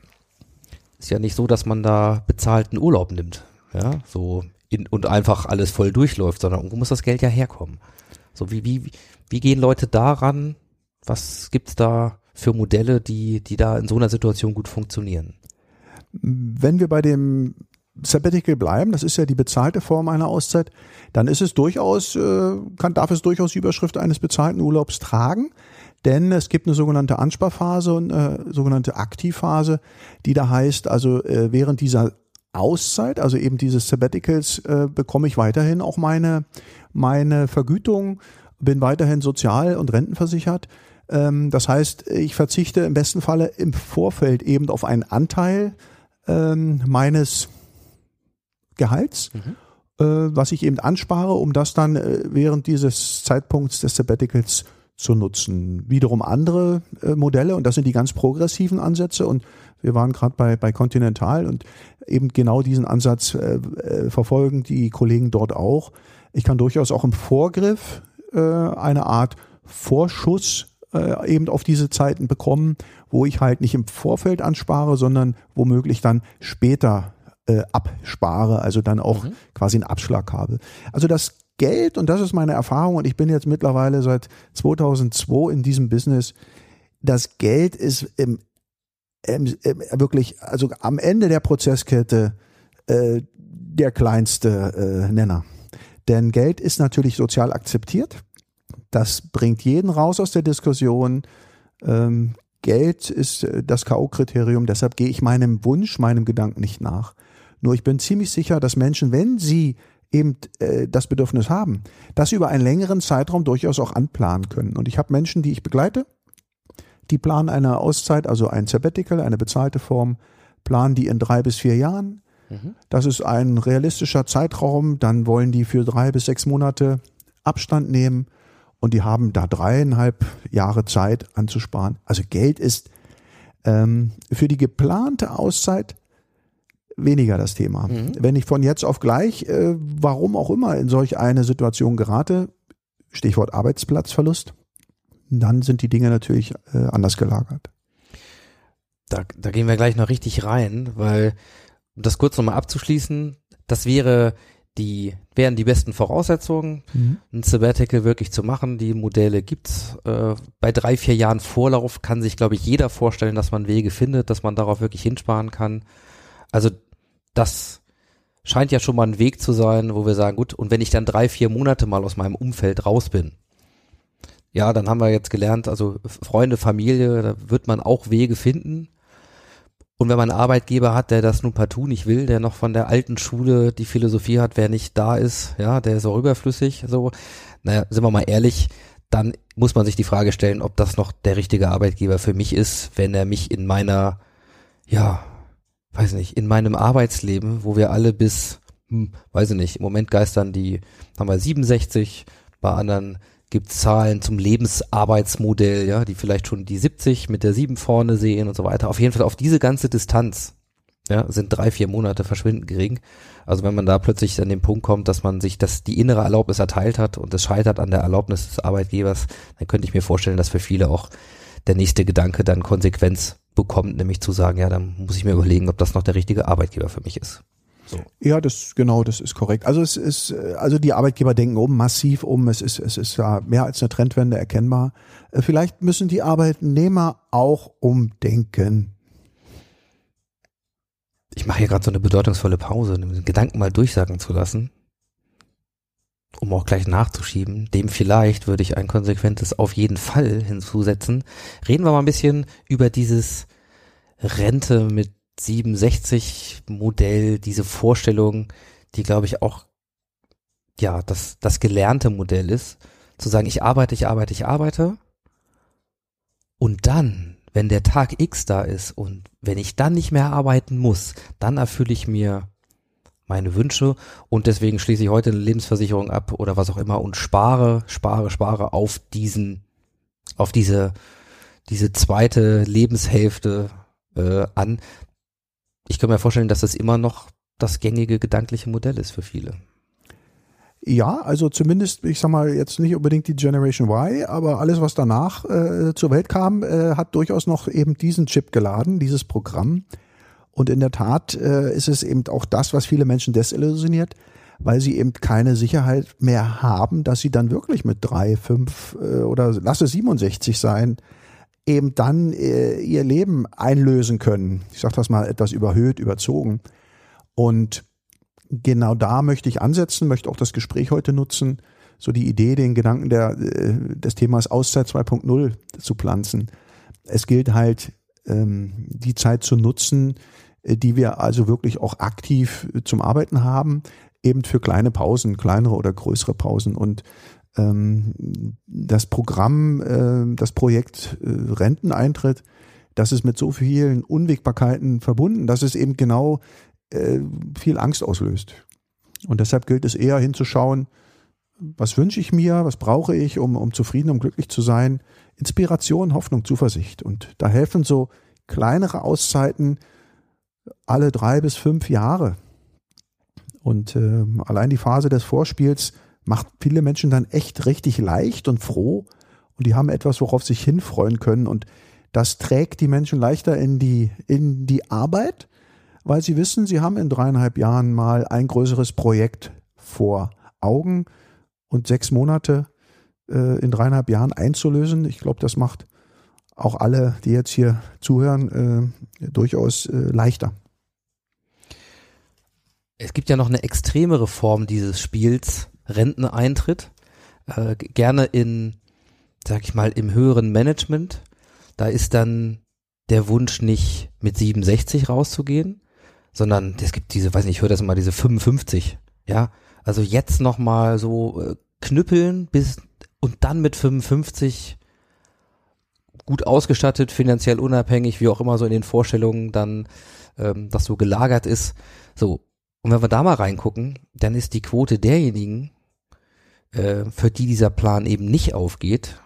ist ja nicht so, dass man da bezahlten Urlaub nimmt, ja, so in, und einfach alles voll durchläuft, sondern irgendwo muss das Geld ja herkommen. So wie, wie, wie gehen Leute daran? Was gibt's da für Modelle, die, die da in so einer Situation gut funktionieren? Wenn wir bei dem Sabbatical bleiben, das ist ja die bezahlte Form einer Auszeit, dann ist es durchaus, äh, kann, darf es durchaus die Überschrift eines bezahlten Urlaubs tragen, denn es gibt eine sogenannte Ansparphase und eine sogenannte Aktivphase, die da heißt, also äh, während dieser Auszeit, also eben dieses Sabbaticals, äh, bekomme ich weiterhin auch meine, meine Vergütung, bin weiterhin sozial und rentenversichert. Ähm, das heißt, ich verzichte im besten Falle im Vorfeld eben auf einen Anteil ähm, meines Gehalts, äh, was ich eben anspare, um das dann äh, während dieses Zeitpunkts des Sabbaticals zu nutzen. Wiederum andere äh, Modelle und das sind die ganz progressiven Ansätze und wir waren gerade bei, bei Continental und eben genau diesen Ansatz äh, verfolgen die Kollegen dort auch. Ich kann durchaus auch im Vorgriff äh, eine Art Vorschuss äh, eben auf diese Zeiten bekommen, wo ich halt nicht im Vorfeld anspare, sondern womöglich dann später äh, abspare, also dann auch quasi einen Abschlag habe. Also das Geld, und das ist meine Erfahrung, und ich bin jetzt mittlerweile seit 2002 in diesem Business, das Geld ist im, im, im wirklich, also am Ende der Prozesskette äh, der kleinste äh, Nenner. Denn Geld ist natürlich sozial akzeptiert. Das bringt jeden raus aus der Diskussion. Ähm, Geld ist äh, das K.O.-Kriterium, deshalb gehe ich meinem Wunsch, meinem Gedanken nicht nach. Nur ich bin ziemlich sicher, dass Menschen, wenn sie eben äh, das Bedürfnis haben, das über einen längeren Zeitraum durchaus auch anplanen können. Und ich habe Menschen, die ich begleite, die planen eine Auszeit, also ein Sabbatical, eine bezahlte Form, planen die in drei bis vier Jahren. Das ist ein realistischer Zeitraum. Dann wollen die für drei bis sechs Monate Abstand nehmen und die haben da dreieinhalb Jahre Zeit anzusparen. Also Geld ist ähm, für die geplante Auszeit weniger das Thema. Wenn ich von jetzt auf gleich, äh, warum auch immer, in solch eine Situation gerate, Stichwort Arbeitsplatzverlust, dann sind die Dinge natürlich äh, anders gelagert. Da, da gehen wir gleich noch richtig rein, weil, um das kurz nochmal abzuschließen, das wäre die wären die besten Voraussetzungen, Mhm. ein Sabbatical wirklich zu machen. Die Modelle gibt's. Äh, bei drei, vier Jahren Vorlauf kann sich, glaube ich, jeder vorstellen, dass man Wege findet, dass man darauf wirklich hinsparen kann. Also das scheint ja schon mal ein Weg zu sein, wo wir sagen, gut, und wenn ich dann drei, vier Monate mal aus meinem Umfeld raus bin, ja, dann haben wir jetzt gelernt, also Freunde, Familie, da wird man auch Wege finden. Und wenn man einen Arbeitgeber hat, der das nun partout nicht will, der noch von der alten Schule die Philosophie hat, wer nicht da ist, ja, der ist auch überflüssig, so, naja, sind wir mal ehrlich, dann muss man sich die Frage stellen, ob das noch der richtige Arbeitgeber für mich ist, wenn er mich in meiner, ja, weiß nicht, in meinem Arbeitsleben, wo wir alle bis, hm, weiß ich nicht, im Moment geistern die, haben wir 67, bei anderen gibt Zahlen zum Lebensarbeitsmodell, ja, die vielleicht schon die 70 mit der 7 vorne sehen und so weiter. Auf jeden Fall auf diese ganze Distanz, ja, sind drei, vier Monate verschwindend gering. Also wenn man da plötzlich an den Punkt kommt, dass man sich das, die innere Erlaubnis erteilt hat und es scheitert an der Erlaubnis des Arbeitgebers, dann könnte ich mir vorstellen, dass für viele auch der nächste Gedanke dann Konsequenz bekommt, nämlich zu sagen, ja, dann muss ich mir überlegen, ob das noch der richtige Arbeitgeber für mich ist. Ja, das genau, das ist korrekt. Also es ist, äh, also die Arbeitgeber denken um, massiv um. Es ist, es ist ja mehr als eine Trendwende erkennbar. Äh, Vielleicht müssen die Arbeitnehmer auch umdenken. Ich mache hier gerade so eine bedeutungsvolle Pause, um den Gedanken mal durchsagen zu lassen, um auch gleich nachzuschieben. Dem vielleicht würde ich ein konsequentes auf jeden Fall hinzusetzen. Reden wir mal ein bisschen über dieses Rente mit 67 Modell, diese Vorstellung, die glaube ich auch ja, das das gelernte Modell ist, zu sagen, ich arbeite, ich arbeite, ich arbeite und dann, wenn der Tag X da ist und wenn ich dann nicht mehr arbeiten muss, dann erfülle ich mir meine Wünsche und deswegen schließe ich heute eine Lebensversicherung ab oder was auch immer und spare, spare, spare auf diesen, auf diese, diese zweite Lebenshälfte äh, an. Ich kann mir vorstellen, dass das immer noch das gängige gedankliche Modell ist für viele. Ja, also zumindest, ich sag mal, jetzt nicht unbedingt die Generation Y, aber alles, was danach äh, zur Welt kam, äh, hat durchaus noch eben diesen Chip geladen, dieses Programm. Und in der Tat äh, ist es eben auch das, was viele Menschen desillusioniert, weil sie eben keine Sicherheit mehr haben, dass sie dann wirklich mit drei, fünf äh, oder lasse 67 sein, eben dann äh, ihr Leben einlösen können. Ich sage das mal etwas überhöht, überzogen. Und genau da möchte ich ansetzen, möchte auch das Gespräch heute nutzen, so die Idee, den Gedanken der, äh, des Themas Auszeit 2.0 zu pflanzen. Es gilt halt, ähm, die Zeit zu nutzen, äh, die wir also wirklich auch aktiv zum Arbeiten haben, eben für kleine Pausen, kleinere oder größere Pausen. Und ähm, das Programm, äh, das Projekt äh, Renteneintritt, das ist mit so vielen Unwägbarkeiten verbunden, dass es eben genau äh, viel Angst auslöst. Und deshalb gilt es eher hinzuschauen, was wünsche ich mir, was brauche ich, um, um zufrieden, um glücklich zu sein. Inspiration, Hoffnung, Zuversicht. Und da helfen so kleinere Auszeiten alle drei bis fünf Jahre. Und äh, allein die Phase des Vorspiels macht viele Menschen dann echt richtig leicht und froh. Und die haben etwas, worauf sie sich hinfreuen können. Und das trägt die Menschen leichter in die, in die Arbeit, weil sie wissen, sie haben in dreieinhalb Jahren mal ein größeres Projekt vor Augen und sechs Monate äh, in dreieinhalb Jahren einzulösen. Ich glaube, das macht auch alle, die jetzt hier zuhören, äh, durchaus äh, leichter. Es gibt ja noch eine extremere Form dieses Spiels, Renteneintritt, äh, gerne in, sag ich mal, im höheren Management. Da ist dann der Wunsch nicht mit 67 rauszugehen, sondern es gibt diese, weiß nicht, ich höre das immer, diese 55, ja. Also jetzt nochmal so äh, knüppeln bis und dann mit 55 gut ausgestattet, finanziell unabhängig, wie auch immer so in den Vorstellungen dann ähm, das so gelagert ist. So, und wenn wir da mal reingucken, dann ist die Quote derjenigen, äh, für die dieser Plan eben nicht aufgeht,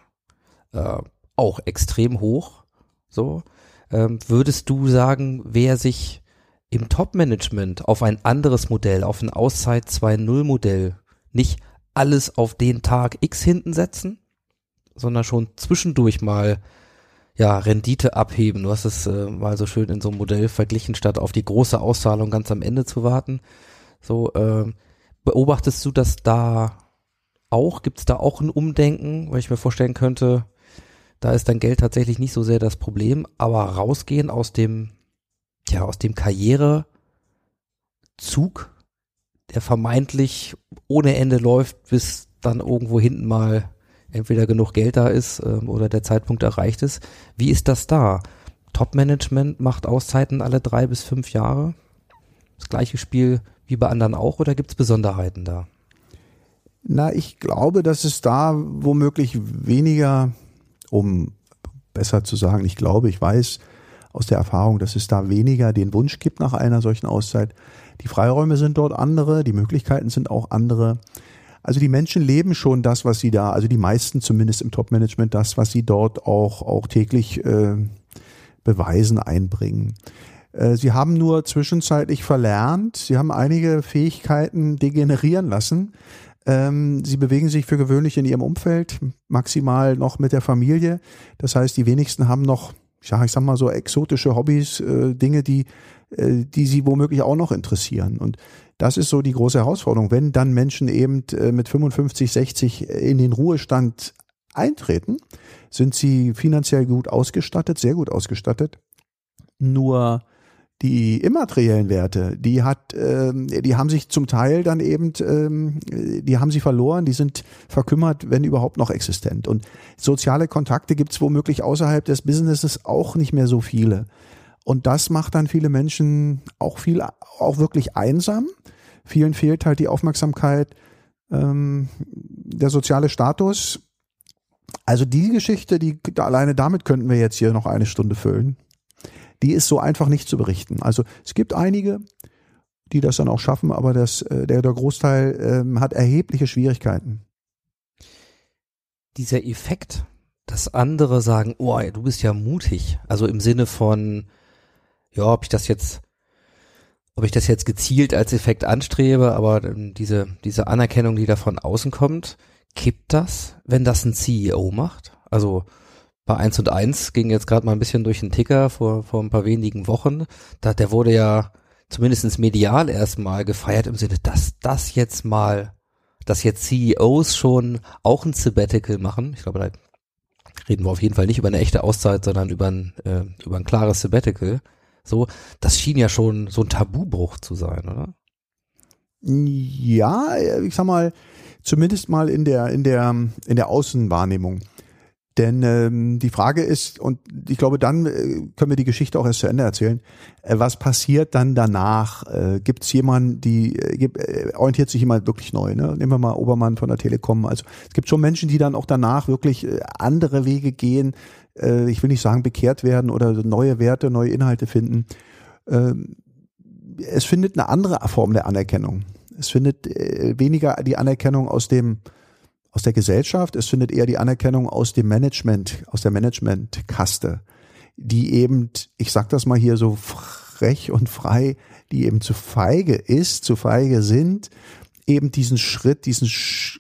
äh, auch extrem hoch. So, ähm, würdest du sagen, wer sich im Top-Management auf ein anderes Modell, auf ein Auszeit 2.0 Modell nicht alles auf den Tag X hinten setzen, sondern schon zwischendurch mal ja, Rendite abheben. Du hast es äh, mal so schön in so einem Modell verglichen, statt auf die große Auszahlung ganz am Ende zu warten. So, äh, beobachtest du das da auch? Gibt es da auch ein Umdenken, weil ich mir vorstellen könnte, da ist dein Geld tatsächlich nicht so sehr das Problem, aber rausgehen aus dem, ja, aus dem Karrierezug, der vermeintlich ohne Ende läuft, bis dann irgendwo hinten mal entweder genug Geld da ist ähm, oder der Zeitpunkt erreicht ist. Wie ist das da? Top-Management macht Auszeiten alle drei bis fünf Jahre? Das gleiche Spiel wie bei anderen auch oder gibt es Besonderheiten da? Na, ich glaube, dass es da womöglich weniger, um besser zu sagen, ich glaube, ich weiß aus der Erfahrung, dass es da weniger den Wunsch gibt nach einer solchen Auszeit. Die Freiräume sind dort andere, die Möglichkeiten sind auch andere. Also die Menschen leben schon das, was sie da, also die meisten zumindest im Top-Management, das, was sie dort auch, auch täglich äh, beweisen, einbringen. Äh, sie haben nur zwischenzeitlich verlernt, sie haben einige Fähigkeiten degenerieren lassen. Ähm, sie bewegen sich für gewöhnlich in ihrem Umfeld, maximal noch mit der Familie. Das heißt, die wenigsten haben noch, ja, ich sag mal so exotische Hobbys, äh, Dinge, die, die sie womöglich auch noch interessieren. Und das ist so die große Herausforderung. Wenn dann Menschen eben äh, mit 55, 60 in den Ruhestand eintreten, sind sie finanziell gut ausgestattet, sehr gut ausgestattet. Nur die immateriellen Werte, die hat, ähm, die haben sich zum Teil dann eben, ähm, die haben sie verloren, die sind verkümmert, wenn überhaupt noch existent. Und soziale Kontakte gibt es womöglich außerhalb des Businesses auch nicht mehr so viele. Und das macht dann viele Menschen auch viel, auch wirklich einsam. Vielen fehlt halt die Aufmerksamkeit, ähm, der soziale Status. Also die Geschichte, die alleine damit könnten wir jetzt hier noch eine Stunde füllen die ist so einfach nicht zu berichten. Also es gibt einige, die das dann auch schaffen, aber das, äh, der, der Großteil ähm, hat erhebliche Schwierigkeiten. Dieser Effekt, dass andere sagen, oh, du bist ja mutig, also im Sinne von, ja, ob ich das jetzt, ob ich das jetzt gezielt als Effekt anstrebe, aber ähm, diese, diese Anerkennung, die da von außen kommt, kippt das, wenn das ein CEO macht? Also bei 1 und 1 ging jetzt gerade mal ein bisschen durch den Ticker vor, vor ein paar wenigen Wochen. Da, der wurde ja zumindestens medial erstmal gefeiert im Sinne, dass das jetzt mal, dass jetzt CEOs schon auch ein Sabbatical machen. Ich glaube, da reden wir auf jeden Fall nicht über eine echte Auszeit, sondern über ein, äh, über ein klares Sabbatical. So, das schien ja schon so ein Tabubruch zu sein, oder? Ja, ich sag mal, zumindest mal in der, in der, in der Außenwahrnehmung. Denn ähm, die Frage ist, und ich glaube, dann äh, können wir die Geschichte auch erst zu Ende erzählen, äh, was passiert dann danach? Äh, Gibt es jemanden, die äh, äh, orientiert sich jemand wirklich neu? Ne? Nehmen wir mal Obermann von der Telekom. Also es gibt schon Menschen, die dann auch danach wirklich äh, andere Wege gehen. Äh, ich will nicht sagen bekehrt werden oder neue Werte, neue Inhalte finden. Ähm, es findet eine andere Form der Anerkennung. Es findet äh, weniger die Anerkennung aus dem aus der Gesellschaft, es findet eher die Anerkennung aus dem Management, aus der Managementkaste, die eben, ich sag das mal hier so frech und frei, die eben zu feige ist, zu feige sind, eben diesen Schritt, diesen,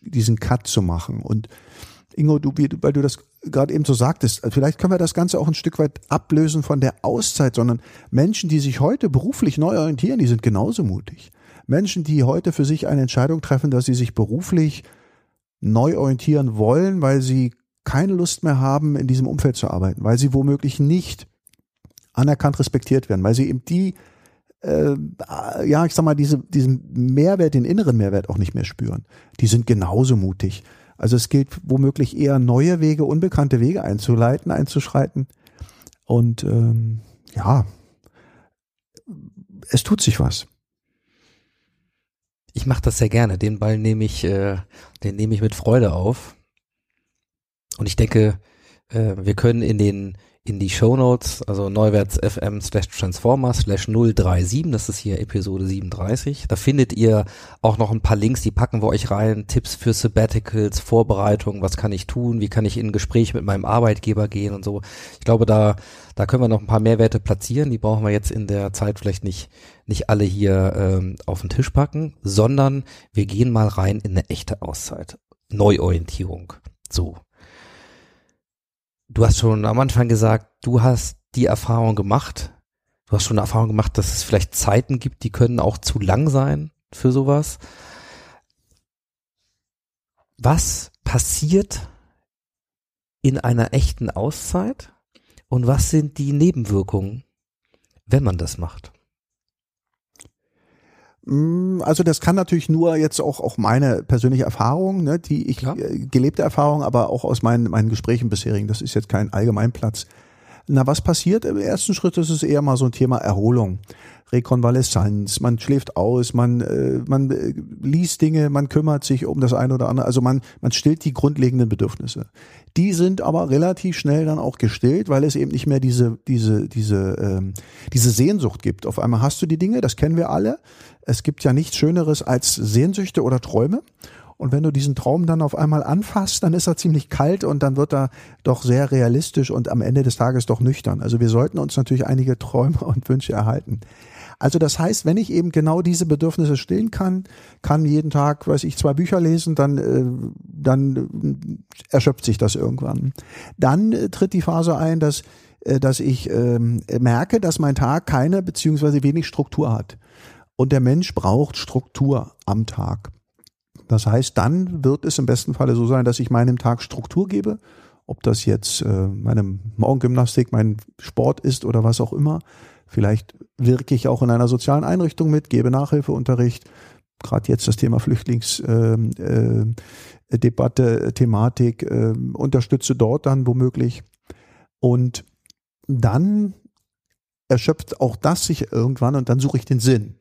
diesen Cut zu machen. Und Ingo, du, weil du das gerade eben so sagtest, vielleicht können wir das Ganze auch ein Stück weit ablösen von der Auszeit, sondern Menschen, die sich heute beruflich neu orientieren, die sind genauso mutig. Menschen, die heute für sich eine Entscheidung treffen, dass sie sich beruflich neu orientieren wollen, weil sie keine Lust mehr haben, in diesem Umfeld zu arbeiten, weil sie womöglich nicht anerkannt respektiert werden, weil sie eben die, äh, ja, ich sag mal, diese, diesen Mehrwert, den inneren Mehrwert auch nicht mehr spüren. Die sind genauso mutig. Also es gilt womöglich eher neue Wege, unbekannte Wege einzuleiten, einzuschreiten. Und ähm, ja, es tut sich was ich mache das sehr gerne. Den Ball nehme ich, äh, den nehme ich mit Freude auf. Und ich denke, äh, wir können in den in die Show Notes, also neuwärts fm slash transformer slash 037, das ist hier Episode 37. Da findet ihr auch noch ein paar Links, die packen wir euch rein, Tipps für Sabbaticals, Vorbereitungen, was kann ich tun, wie kann ich in ein Gespräch mit meinem Arbeitgeber gehen und so. Ich glaube, da, da können wir noch ein paar Mehrwerte platzieren, die brauchen wir jetzt in der Zeit vielleicht nicht, nicht alle hier ähm, auf den Tisch packen, sondern wir gehen mal rein in eine echte Auszeit. Neuorientierung. So du hast schon am Anfang gesagt, du hast die Erfahrung gemacht. Du hast schon eine Erfahrung gemacht, dass es vielleicht Zeiten gibt, die können auch zu lang sein für sowas. was passiert in einer echten Auszeit und was sind die Nebenwirkungen, wenn man das macht? Mm, Also das kann natürlich nur jetzt auch auch meine persönliche Erfahrung, ne, die ich Klar. äh, gelebte Erfahrung, aber auch aus meinen meinen Gesprächen bisherigen. Das ist jetzt kein Allgemeinplatz. Na, was passiert im ersten Schritt? Das ist eher mal so ein Thema Erholung, Rekonvaleszenz. Man schläft aus, man äh, man äh, liest Dinge, man kümmert sich um das eine oder andere. Also man man stillt die grundlegenden Bedürfnisse. Die sind aber relativ schnell dann auch gestillt, weil es eben nicht mehr diese diese diese ähm, diese Sehnsucht gibt. Auf einmal hast du die Dinge, das kennen wir alle. Es gibt ja nichts Schöneres als Sehnsüchte oder Träume. Und wenn du diesen Traum dann auf einmal anfasst, dann ist er ziemlich kalt und dann wird er doch sehr realistisch und am Ende des Tages doch nüchtern. Also wir sollten uns natürlich einige Träume und Wünsche erhalten. Also das heißt, wenn ich eben genau diese Bedürfnisse stillen kann, kann jeden Tag, weiß ich, zwei Bücher lesen, dann, äh, dann äh, erschöpft sich das irgendwann. Dann äh, tritt die Phase ein, dass, dass ich ähm, merke, dass mein Tag keine beziehungsweise wenig Struktur hat. Und der Mensch braucht Struktur am Tag. Das heißt, dann wird es im besten Falle so sein, dass ich meinem Tag Struktur gebe, ob das jetzt äh, meine Morgengymnastik, mein Sport ist oder was auch immer. Vielleicht wirke ich auch in einer sozialen Einrichtung mit, gebe Nachhilfeunterricht. Gerade jetzt das Thema Flüchtlingsdebatte, äh, Debatte, Thematik, äh, unterstütze dort dann womöglich. Und dann erschöpft auch das sich irgendwann und dann suche ich den Sinn.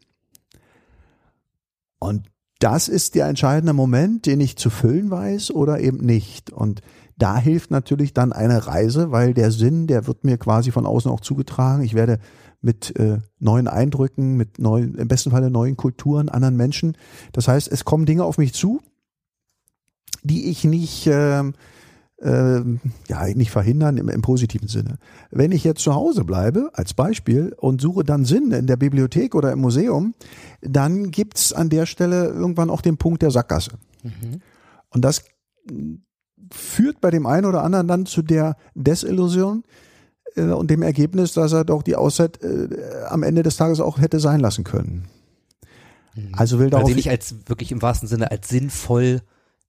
Und das ist der entscheidende Moment, den ich zu füllen weiß oder eben nicht. Und da hilft natürlich dann eine Reise, weil der Sinn, der wird mir quasi von außen auch zugetragen. Ich werde mit äh, neuen Eindrücken, mit neuen, im besten Falle neuen Kulturen, anderen Menschen. Das heißt, es kommen Dinge auf mich zu, die ich nicht, ähm, ähm, ja, nicht verhindern im, im positiven Sinne. Wenn ich jetzt zu Hause bleibe, als Beispiel, und suche dann Sinn in der Bibliothek oder im Museum, dann gibt's an der Stelle irgendwann auch den Punkt der Sackgasse. Und das führt bei dem einen oder anderen dann zu der Desillusion äh, und dem Ergebnis, dass er doch die Auszeit äh, am Ende des Tages auch hätte sein lassen können. Also will darauf sie nicht als wirklich im wahrsten Sinne als sinnvoll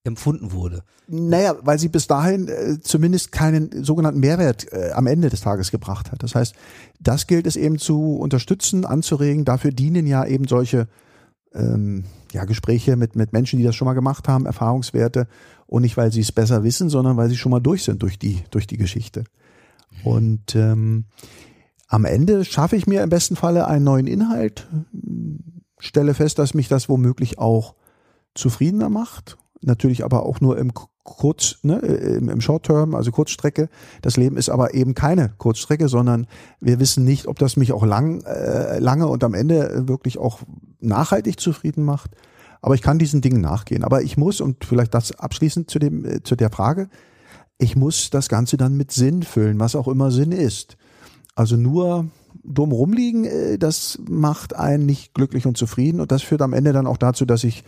empfunden wurde. Naja, weil sie bis dahin äh, zumindest keinen sogenannten Mehrwert äh, am Ende des Tages gebracht hat. Das heißt, das gilt es eben zu unterstützen, anzuregen. Dafür dienen ja eben solche ähm, ja, Gespräche mit, mit Menschen, die das schon mal gemacht haben, Erfahrungswerte. Und nicht, weil sie es besser wissen, sondern weil sie schon mal durch sind durch die, durch die Geschichte. Und ähm, am Ende schaffe ich mir im besten Falle einen neuen Inhalt, stelle fest, dass mich das womöglich auch zufriedener macht. Natürlich aber auch nur im Kurz, ne, im, im Short Term, also Kurzstrecke. Das Leben ist aber eben keine Kurzstrecke, sondern wir wissen nicht, ob das mich auch lang, äh, lange und am Ende wirklich auch nachhaltig zufrieden macht. Aber ich kann diesen Dingen nachgehen. Aber ich muss, und vielleicht das abschließend zu dem, äh, zu der Frage, ich muss das Ganze dann mit Sinn füllen, was auch immer Sinn ist. Also nur dumm rumliegen, äh, das macht einen nicht glücklich und zufrieden und das führt am Ende dann auch dazu, dass ich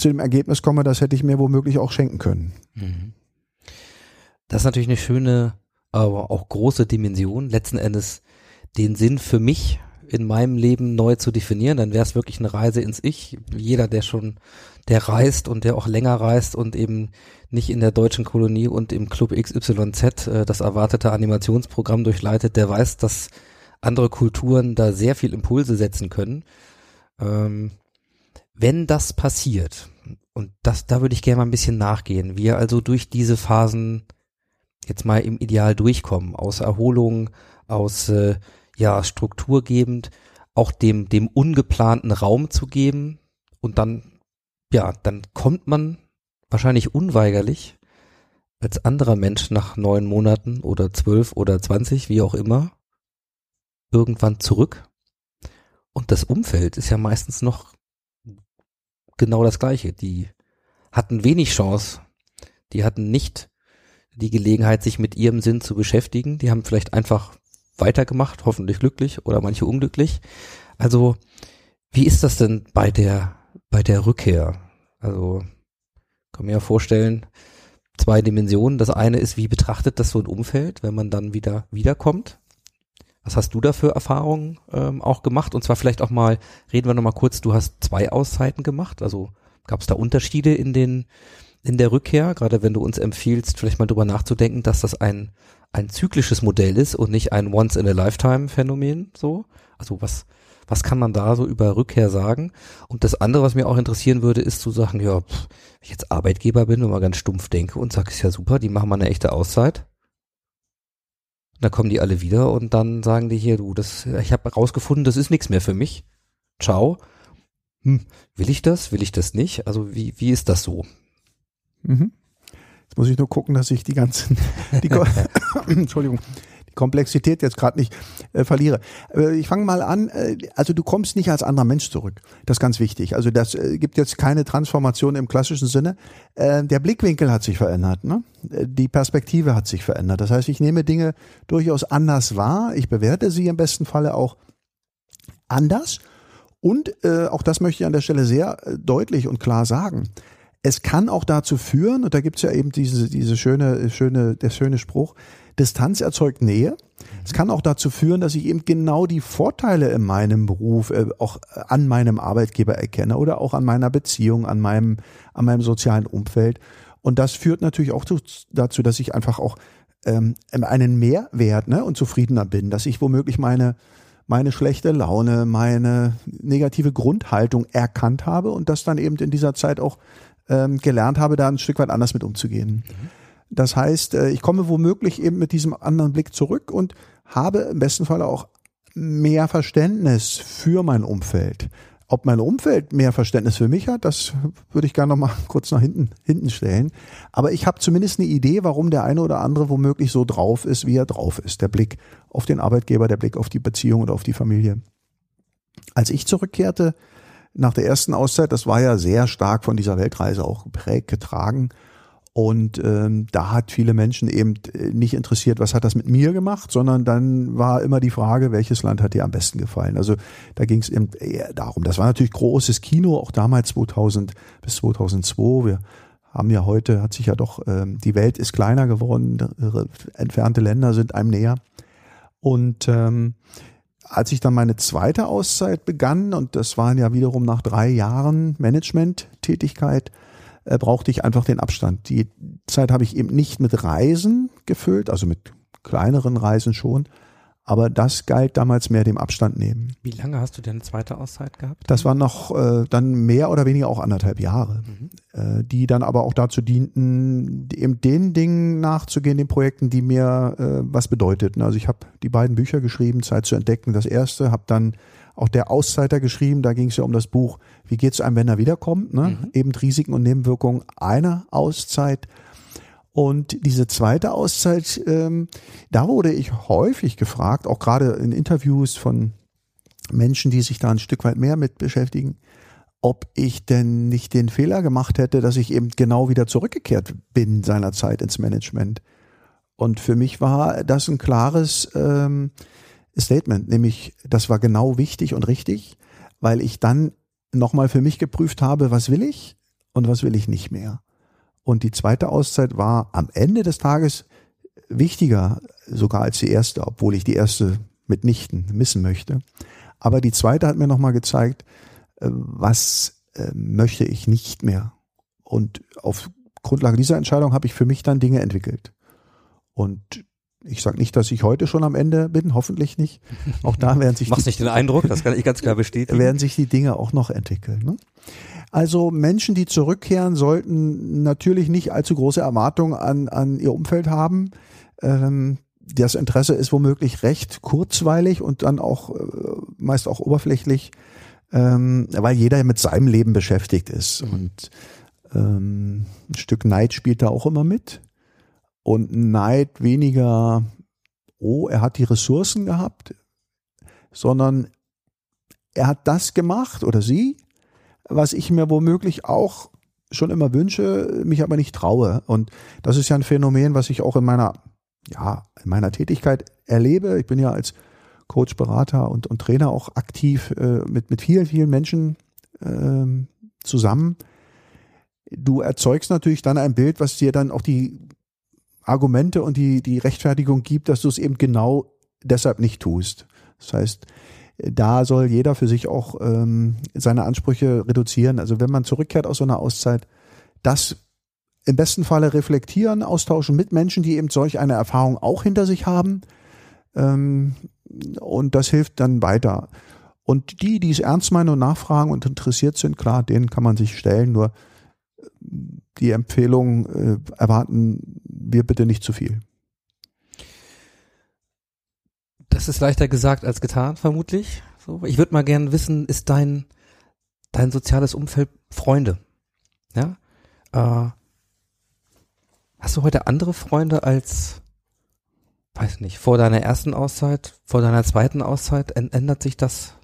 zu dem Ergebnis komme, das hätte ich mir womöglich auch schenken können. Das ist natürlich eine schöne, aber auch große Dimension, letzten Endes den Sinn für mich in meinem Leben neu zu definieren, dann wäre es wirklich eine Reise ins Ich. Jeder, der schon, der reist und der auch länger reist und eben nicht in der deutschen Kolonie und im Club XYZ äh, das erwartete Animationsprogramm durchleitet, der weiß, dass andere Kulturen da sehr viel Impulse setzen können. Ähm, wenn das passiert, und das, da würde ich gerne mal ein bisschen nachgehen, wir also durch diese Phasen jetzt mal im Ideal durchkommen, aus Erholung, aus äh, ja strukturgebend, auch dem dem ungeplanten Raum zu geben und dann ja, dann kommt man wahrscheinlich unweigerlich als anderer Mensch nach neun Monaten oder zwölf oder zwanzig, wie auch immer, irgendwann zurück. Und das Umfeld ist ja meistens noch genau das gleiche. Die hatten wenig Chance. Die hatten nicht die Gelegenheit, sich mit ihrem Sinn zu beschäftigen. Die haben vielleicht einfach weitergemacht, hoffentlich glücklich oder manche unglücklich. Also, wie ist das denn bei der, bei der Rückkehr? Also, kann mir ja vorstellen, zwei Dimensionen. Das eine ist, wie betrachtet das so ein Umfeld, wenn man dann wieder wiederkommt? Was hast du da für Erfahrungen ähm, auch gemacht? Und zwar vielleicht auch mal, reden wir nochmal kurz, du hast zwei Auszeiten gemacht, also Gab es da Unterschiede in den in der Rückkehr, gerade wenn du uns empfiehlst, vielleicht mal drüber nachzudenken, dass das ein ein zyklisches Modell ist und nicht ein Once in a Lifetime Phänomen so? Also was was kann man da so über Rückkehr sagen? Und das andere, was mir auch interessieren würde, ist zu sagen, ja, pff, wenn ich jetzt Arbeitgeber bin und mal ganz stumpf denke und sage, ist ja super, die machen mal eine echte Auszeit. Da kommen die alle wieder und dann sagen die hier, du, das, ich habe rausgefunden, das ist nichts mehr für mich. Ciao. Hm, will ich das? Will ich das nicht? Also wie, wie ist das so? Mhm. Jetzt muss ich nur gucken, dass ich die ganzen, die, Entschuldigung, die Komplexität jetzt gerade nicht äh, verliere. Äh, ich fange mal an. Äh, also du kommst nicht als anderer Mensch zurück. Das ist ganz wichtig. Also das äh, gibt jetzt keine Transformation im klassischen Sinne. Äh, der Blickwinkel hat sich verändert. Ne? Äh, Die Perspektive hat sich verändert. Das heißt, ich nehme Dinge durchaus anders wahr. Ich bewerte sie im besten Falle auch anders. Und äh, auch das möchte ich an der Stelle sehr äh, deutlich und klar sagen. Es kann auch dazu führen, und da gibt's ja eben diese, diese schöne, schöne, der schöne Spruch, Distanz erzeugt Nähe. Es kann auch dazu führen, dass ich eben genau die Vorteile in meinem Beruf äh, auch äh, an meinem Arbeitgeber erkenne oder auch an meiner Beziehung, an meinem, an meinem sozialen Umfeld. Und das führt natürlich auch zu, dazu, dass ich einfach auch ähm, einen Mehrwert ne, und zufriedener bin, dass ich womöglich meine, meine schlechte Laune, meine negative Grundhaltung erkannt habe und das dann eben in dieser Zeit auch ähm, gelernt habe, da ein Stück weit anders mit umzugehen. Das heißt, äh, ich komme womöglich eben mit diesem anderen Blick zurück und habe im besten Fall auch mehr Verständnis für mein Umfeld. Ob mein Umfeld mehr Verständnis für mich hat, das würde ich gerne noch mal kurz nach hinten, hinten stellen. Aber ich habe zumindest eine Idee, warum der eine oder andere womöglich so drauf ist, wie er drauf ist. Der Blick auf den Arbeitgeber, der Blick auf die Beziehung und auf die Familie. Als ich zurückkehrte nach der ersten Auszeit, das war ja sehr stark von dieser Weltreise auch geprägt, getragen. Und ähm, da hat viele Menschen eben äh, nicht interessiert, was hat das mit mir gemacht, sondern dann war immer die Frage, welches Land hat dir am besten gefallen. Also da ging es eben eher darum. Das war natürlich großes Kino, auch damals 2000 bis 2002. Wir haben ja heute, hat sich ja doch, ähm, die Welt ist kleiner geworden, entfernte Länder sind einem näher. Und ähm, als ich dann meine zweite Auszeit begann, und das waren ja wiederum nach drei Jahren Management-Tätigkeit, äh, brauchte ich einfach den Abstand. Die Zeit habe ich eben nicht mit Reisen gefüllt, also mit kleineren Reisen schon, aber das galt damals mehr dem Abstand nehmen. Wie lange hast du denn eine zweite Auszeit gehabt? Das waren noch äh, dann mehr oder weniger auch anderthalb Jahre, äh, die dann aber auch dazu dienten, eben den Dingen nachzugehen, den Projekten, die mir äh, was bedeuteten. Also ich habe die beiden Bücher geschrieben, Zeit zu entdecken. Das erste, habe dann auch der Auszeiter geschrieben. Da ging es ja um das Buch, wie geht es einem, wenn er wiederkommt? Ne? Eben Risiken und Nebenwirkungen einer Auszeit. Und diese zweite Auszeit, ähm, da wurde ich häufig gefragt, auch gerade in Interviews von Menschen, die sich da ein Stück weit mehr mit beschäftigen, ob ich denn nicht den Fehler gemacht hätte, dass ich eben genau wieder zurückgekehrt bin seinerzeit ins Management. Und für mich war das ein klares ähm, Statement, nämlich das war genau wichtig und richtig, weil ich dann nochmal für mich geprüft habe, was will ich und was will ich nicht mehr. Und die zweite Auszeit war am Ende des Tages wichtiger sogar als die erste, obwohl ich die erste mitnichten missen möchte. Aber die zweite hat mir nochmal gezeigt, äh, was äh, möchte ich nicht mehr. Und auf Grundlage dieser Entscheidung habe ich für mich dann Dinge entwickelt. Und ich sage nicht, dass ich heute schon am Ende bin, hoffentlich nicht. Auch da werden sich Machst die, nicht den Eindruck, das kann ich ganz klar bestätigen. werden sich die Dinge auch noch entwickeln. Ne? Also Menschen, die zurückkehren, sollten natürlich nicht allzu große Erwartungen an, an ihr Umfeld haben. Ähm, das Interesse ist womöglich recht kurzweilig und dann auch äh, meist auch oberflächlich, ähm, weil jeder mit seinem Leben beschäftigt ist. Und ähm, ein Stück Neid spielt da auch immer mit. Und Neid weniger, oh, er hat die Ressourcen gehabt, sondern er hat das gemacht oder sie, was ich mir womöglich auch schon immer wünsche, mich aber nicht traue. Und das ist ja ein Phänomen, was ich auch in meiner, ja, in meiner Tätigkeit erlebe. Ich bin ja als Coach, Berater und, und Trainer auch aktiv äh, mit, mit vielen, vielen Menschen ähm, zusammen. Du erzeugst natürlich dann ein Bild, was dir dann auch die Argumente und die, die Rechtfertigung gibt, dass du es eben genau deshalb nicht tust. Das heißt, da soll jeder für sich auch ähm, seine Ansprüche reduzieren. Also wenn man zurückkehrt aus so einer Auszeit, das im besten Falle reflektieren, austauschen mit Menschen, die eben solch eine Erfahrung auch hinter sich haben. Ähm, und das hilft dann weiter. Und die, die es ernst meinen und nachfragen und interessiert sind, klar, denen kann man sich stellen. Nur die Empfehlung äh, erwarten wir bitte nicht zu viel. Das ist leichter gesagt als getan, vermutlich. So, ich würde mal gerne wissen, ist dein, dein soziales Umfeld Freunde? Ja? Äh, hast du heute andere Freunde als, weiß nicht, vor deiner ersten Auszeit, vor deiner zweiten Auszeit? Ändert sich das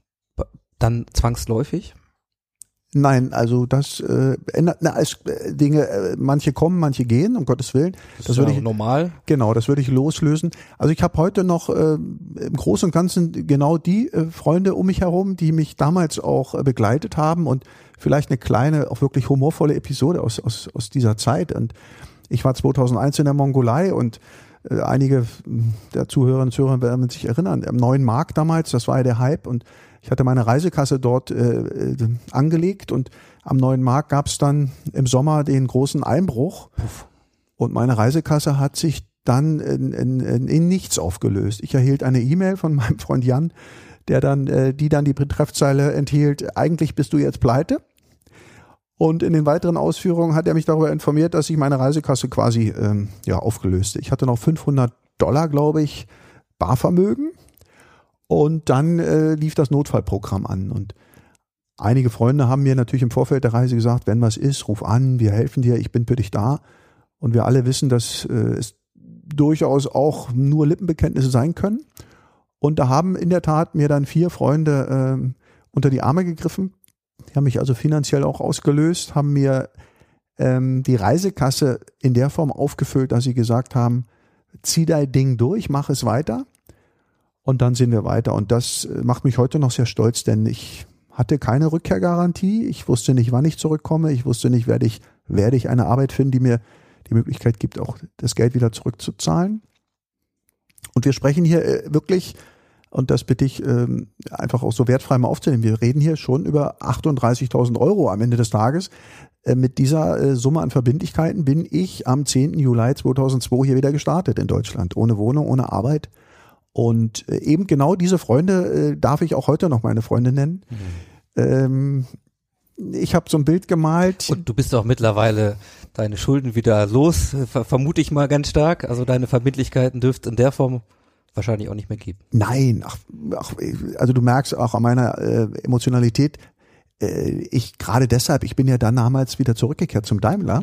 dann zwangsläufig? Nein, also das äh, ändert na, als äh, Dinge, äh, manche kommen, manche gehen, um Gottes Willen. Das, Das ist würde ja ich- normal. Genau, das würde ich loslösen. Also ich habe heute noch äh, im Großen und Ganzen genau die äh, Freunde um mich herum, die mich damals auch äh, begleitet haben und vielleicht eine kleine, auch wirklich humorvolle Episode aus, aus, aus dieser Zeit. Und ich war 2001 in der Mongolei und äh, einige mh, der Zuhörerinnen und Zuhörer werden sich erinnern, am neuen Markt damals, das war ja der Hype und ich hatte meine Reisekasse dort äh, äh, angelegt und am neuen Markt gab es dann im Sommer den großen Einbruch und meine Reisekasse hat sich dann in, in, in, in nichts aufgelöst. Ich erhielt eine E-Mail von meinem Freund Jan, der dann, äh, die dann die Betreffzeile enthielt, eigentlich bist du jetzt pleite. Und in den weiteren Ausführungen hat er mich darüber informiert, dass sich meine Reisekasse quasi ähm, ja, aufgelöst. Ich hatte noch 500 Dollar, glaube ich, Barvermögen. Und dann äh, lief das Notfallprogramm an. Und einige Freunde haben mir natürlich im Vorfeld der Reise gesagt, wenn was ist, ruf an, wir helfen dir, ich bin für dich da. Und wir alle wissen, dass äh, es durchaus auch nur Lippenbekenntnisse sein können. Und da haben in der Tat mir dann vier Freunde ähm, unter die Arme gegriffen. Die haben mich also finanziell auch ausgelöst, haben mir ähm, die Reisekasse in der Form aufgefüllt, dass sie gesagt haben, zieh dein Ding durch, mach es weiter. Und dann sind wir weiter. Und das äh, macht mich heute noch sehr stolz, denn ich hatte keine Rückkehrgarantie. Ich wusste nicht, wann ich zurückkomme. Ich wusste nicht, werde ich, werde ich eine Arbeit finden, die mir die Möglichkeit gibt, auch das Geld wieder zurückzuzahlen. Und wir sprechen hier äh, wirklich, und das bitte ich ähm, einfach auch so wertfrei mal aufzunehmen, wir reden hier schon über 38.000 Euro am Ende des Tages. Äh, mit dieser Summe an Verbindlichkeiten bin ich am 10. Juli 2002 hier wieder gestartet in Deutschland, ohne Wohnung, ohne Arbeit. Und äh, eben genau diese Freunde äh, darf ich auch heute noch meine Freunde nennen. Ähm, ich habe so ein Bild gemalt. Und du bist auch mittlerweile deine Schulden wieder los, äh, ver vermute ich mal ganz stark. Also deine Verbindlichkeiten dürfte in der Form wahrscheinlich auch nicht mehr geben. Nein, ach, ach, also du merkst auch an meiner äh, Emotionalität, äh, ich gerade deshalb, ich bin ja dann damals wieder zurückgekehrt zum Daimler,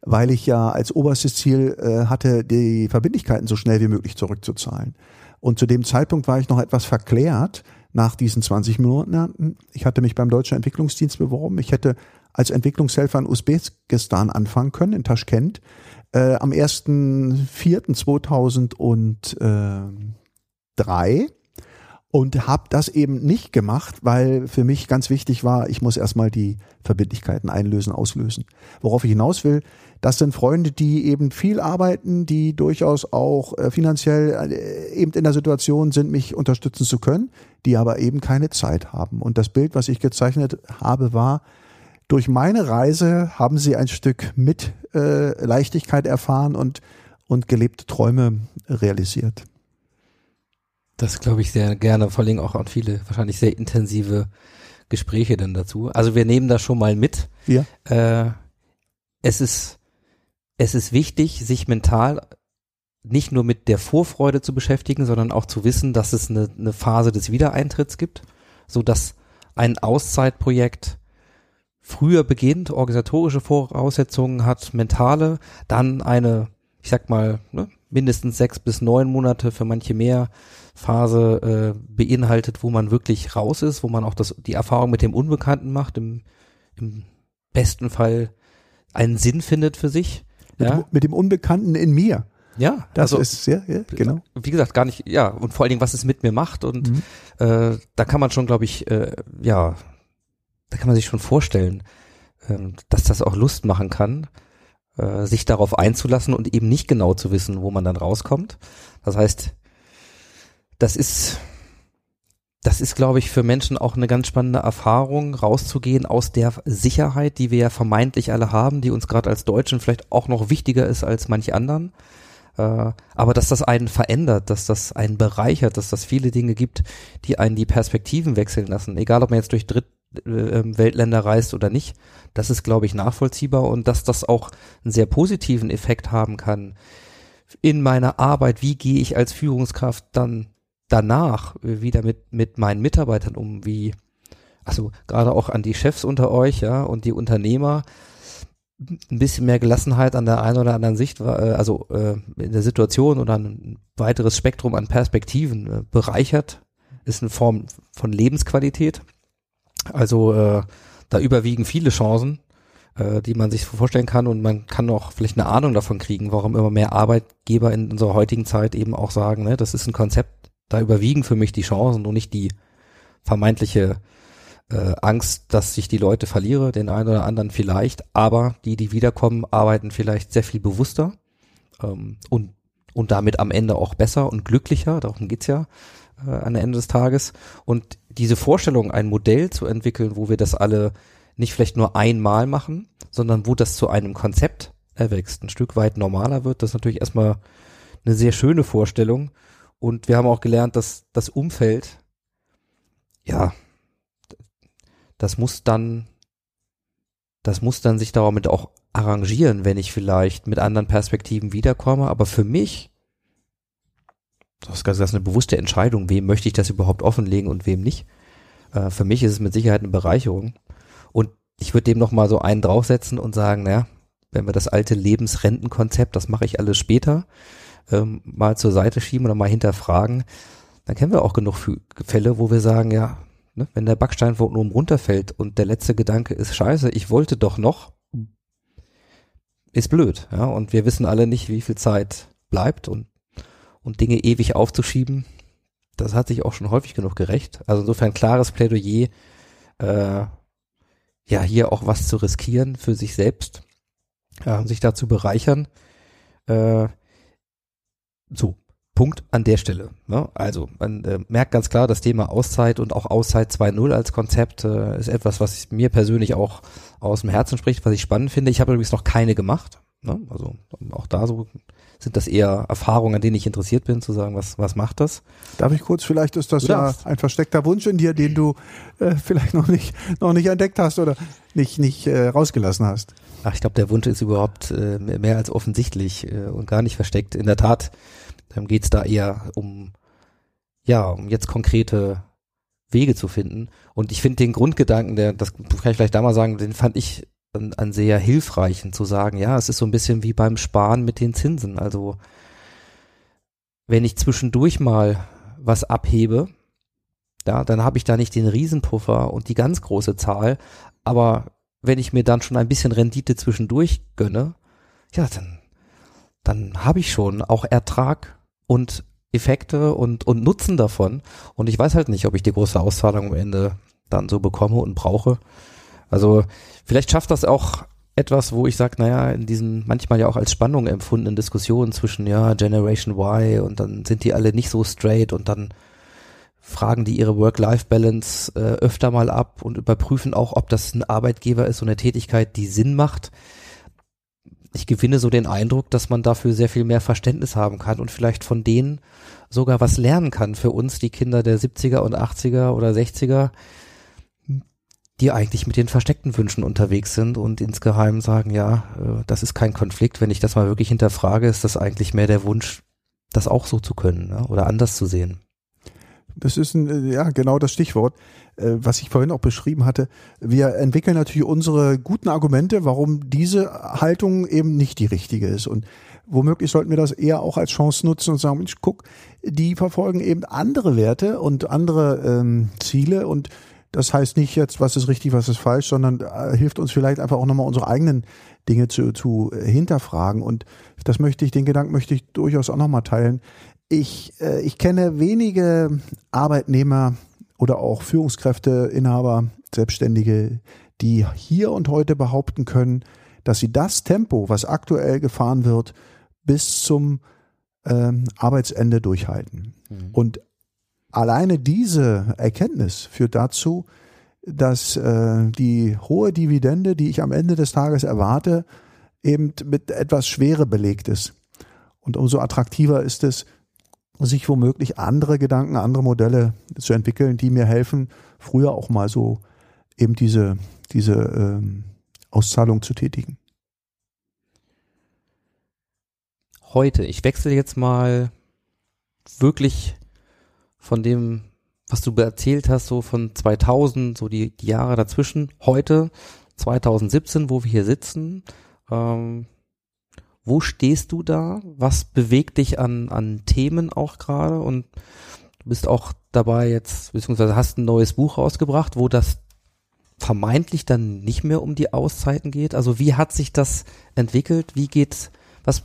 weil ich ja als oberstes Ziel äh, hatte, die Verbindlichkeiten so schnell wie möglich zurückzuzahlen. Und zu dem Zeitpunkt war ich noch etwas verklärt nach diesen 20 Monaten. Ich hatte mich beim Deutschen Entwicklungsdienst beworben. Ich hätte als Entwicklungshelfer in Usbekistan anfangen können, in Taschkent, äh, am 1.4.2003 und habe das eben nicht gemacht, weil für mich ganz wichtig war, ich muss erstmal die Verbindlichkeiten einlösen, auslösen. Worauf ich hinaus will, das sind Freunde, die eben viel arbeiten, die durchaus auch äh, finanziell äh, eben in der Situation sind, mich unterstützen zu können, die aber eben keine Zeit haben. Und das Bild, was ich gezeichnet habe, war, durch meine Reise haben sie ein Stück mit äh, Leichtigkeit erfahren und, und gelebte Träume realisiert. Das glaube ich sehr gerne, vor allem auch an viele wahrscheinlich sehr intensive Gespräche dann dazu. Also wir nehmen das schon mal mit. Ja. Äh, es ist es ist wichtig, sich mental nicht nur mit der Vorfreude zu beschäftigen, sondern auch zu wissen, dass es eine, eine Phase des Wiedereintritts gibt, so dass ein Auszeitprojekt früher beginnt, organisatorische Voraussetzungen hat, mentale, dann eine, ich sag mal, ne, mindestens sechs bis neun Monate, für manche mehr Phase äh, beinhaltet, wo man wirklich raus ist, wo man auch das, die Erfahrung mit dem Unbekannten macht, im, im besten Fall einen Sinn findet für sich. Mit, Ja, dem, mit dem Unbekannten in mir. ja Das also, ist sehr, ja, genau. wie gesagt, gar nicht, ja, und vor allen Dingen, was es mit mir macht und Mhm. äh, da kann man schon, glaube ich, äh, ja, da kann man sich schon vorstellen, ähm, dass das auch Lust machen kann, äh, sich darauf einzulassen und eben nicht genau zu wissen, wo man dann rauskommt. Das heißt, das ist, das ist, glaube ich, für Menschen auch eine ganz spannende Erfahrung, rauszugehen aus der Sicherheit, die wir ja vermeintlich alle haben, die uns gerade als Deutschen vielleicht auch noch wichtiger ist als manch anderen. Äh, aber dass das einen verändert, dass das einen bereichert, dass das viele Dinge gibt, die einen die Perspektiven wechseln lassen. Egal, ob man jetzt durch Drittweltländer reist oder nicht, das ist, glaube ich, nachvollziehbar und dass das auch einen sehr positiven Effekt haben kann in meiner Arbeit. Wie gehe ich als Führungskraft dann danach wieder mit, mit meinen Mitarbeitern um, wie, also gerade auch an die Chefs unter euch, ja, und die Unternehmer, ein bisschen mehr Gelassenheit an der einen oder anderen Sicht, äh, also äh, in der Situation oder ein weiteres Spektrum an Perspektiven äh, bereichert, ist eine Form von Lebensqualität. Also da überwiegen viele Chancen, die man sich vorstellen kann und man kann auch vielleicht eine Ahnung davon kriegen, warum immer mehr Arbeitgeber in unserer heutigen Zeit eben auch sagen, ne, das ist ein Konzept, da überwiegen für mich die Chancen und nicht die vermeintliche äh, Angst, dass ich die Leute verliere, den einen oder anderen vielleicht, aber die, die wiederkommen, arbeiten vielleicht sehr viel bewusster ähm, und, und damit am Ende auch besser und glücklicher, darum geht's ja äh, am Ende des Tages. Und diese Vorstellung, ein Modell zu entwickeln, wo wir das alle nicht vielleicht nur einmal machen, sondern wo das zu einem Konzept erwächst, ein Stück weit normaler wird, das ist natürlich erstmal eine sehr schöne Vorstellung und wir haben auch gelernt, dass das Umfeld, ja, das muss dann, das muss dann sich damit auch arrangieren, wenn ich vielleicht mit anderen Perspektiven wiederkomme. Aber für mich, das ist eine bewusste Entscheidung, wem möchte ich das überhaupt offenlegen und wem nicht. Äh, für mich ist es mit Sicherheit eine Bereicherung. Und ich würde dem nochmal so einen draufsetzen und sagen, naja, wenn wir das alte Lebensrentenkonzept, das mache ich alles später, ähm, mal zur Seite schieben oder mal hinterfragen, dann kennen wir auch genug Fälle, wo wir sagen, ja, ne, wenn der Backstein von oben runterfällt und der letzte Gedanke ist, scheiße, ich wollte doch noch, ist blöd, ja, und wir wissen alle nicht, wie viel Zeit bleibt und, und Dinge ewig aufzuschieben, das hat sich auch schon häufig genug gerecht. Also insofern klares Plädoyer, äh, ja, hier auch was zu riskieren für sich selbst, äh, sich da zu bereichern. Äh, so, Punkt an der Stelle. Ne? Also man äh, merkt ganz klar, das Thema Auszeit und auch Auszeit 2.0 als Konzept äh, ist etwas, was mir persönlich auch aus dem Herzen spricht, was ich spannend finde. Ich habe übrigens noch keine gemacht. Ne? Also auch da so sind das eher Erfahrungen, an denen ich interessiert bin, zu sagen, was, was macht das? Darf ich kurz, vielleicht ist das ja ein versteckter Wunsch in dir, den du äh, vielleicht noch nicht, noch nicht entdeckt hast oder nicht, nicht äh, rausgelassen hast. Ach, ich glaube, der Wunsch ist überhaupt äh, mehr als offensichtlich äh, und gar nicht versteckt. In der Tat ähm, geht es da eher um, ja, um jetzt konkrete Wege zu finden. Und ich finde den Grundgedanken, der, das kann ich vielleicht da mal sagen, den fand ich an, sehr hilfreichen zu sagen, ja, es ist so ein bisschen wie beim Sparen mit den Zinsen. Also wenn ich zwischendurch mal was abhebe, ja, dann habe ich da nicht den Riesenpuffer und die ganz große Zahl, aber wenn ich mir dann schon ein bisschen Rendite zwischendurch gönne, ja, dann, dann habe ich schon auch Ertrag und Effekte und, und Nutzen davon. Und ich weiß halt nicht, ob ich die große Auszahlung am Ende dann so bekomme und brauche. Also vielleicht schafft das auch etwas, wo ich sage, naja, in diesen manchmal ja auch als Spannung empfundenen Diskussionen zwischen ja Generation Y und dann sind die alle nicht so straight und dann fragen die ihre Work-Life-Balance äh, öfter mal ab und überprüfen auch, ob das ein Arbeitgeber ist und eine Tätigkeit, die Sinn macht. Ich gewinne so den Eindruck, dass man dafür sehr viel mehr Verständnis haben kann und vielleicht von denen sogar was lernen kann für uns, die Kinder der 70er und 80er oder 60er, die eigentlich mit den versteckten Wünschen unterwegs sind und insgeheim sagen, ja, äh, das ist kein Konflikt. Wenn ich das mal wirklich hinterfrage, ist das eigentlich mehr der Wunsch, das auch so zu können ne? oder anders zu sehen. Das ist ein, äh, ja genau das Stichwort, äh, was ich vorhin auch beschrieben hatte. Wir entwickeln natürlich unsere guten Argumente, warum diese Haltung eben nicht die richtige ist. Und womöglich sollten wir das eher auch als Chance nutzen und sagen, Mensch, guck, die verfolgen eben andere Werte und andere ähm, Ziele und das heißt nicht jetzt, was ist richtig, was ist falsch, sondern äh, hilft uns vielleicht einfach auch nochmal unsere eigenen Dinge zu, zu äh, hinterfragen. Und das möchte ich, den Gedanken möchte ich durchaus auch nochmal teilen. Ich, äh, ich kenne wenige Arbeitnehmer oder auch Führungskräfte, Inhaber, Selbstständige, die hier und heute behaupten können, dass sie das Tempo, was aktuell gefahren wird, bis zum ähm, Arbeitsende durchhalten. Mhm. Und alleine diese Erkenntnis führt dazu, dass äh, die hohe Dividende, die ich am Ende des Tages erwarte, eben mit etwas Schwere belegt ist. Und umso attraktiver ist es, sich womöglich andere Gedanken, andere Modelle zu entwickeln, die mir helfen, früher auch mal so eben diese, diese ähm, Auszahlung zu tätigen. Heute, ich wechsle jetzt mal wirklich von dem, was du erzählt hast, so von 2000, so die, die Jahre dazwischen, heute 2017, wo wir hier sitzen, ähm, wo stehst du da? Was bewegt dich an, an Themen auch gerade? Und du bist auch dabei jetzt, beziehungsweise hast ein neues Buch rausgebracht, wo das vermeintlich dann nicht mehr um die Auszeiten geht. Also wie hat sich das entwickelt? Wie geht's, was,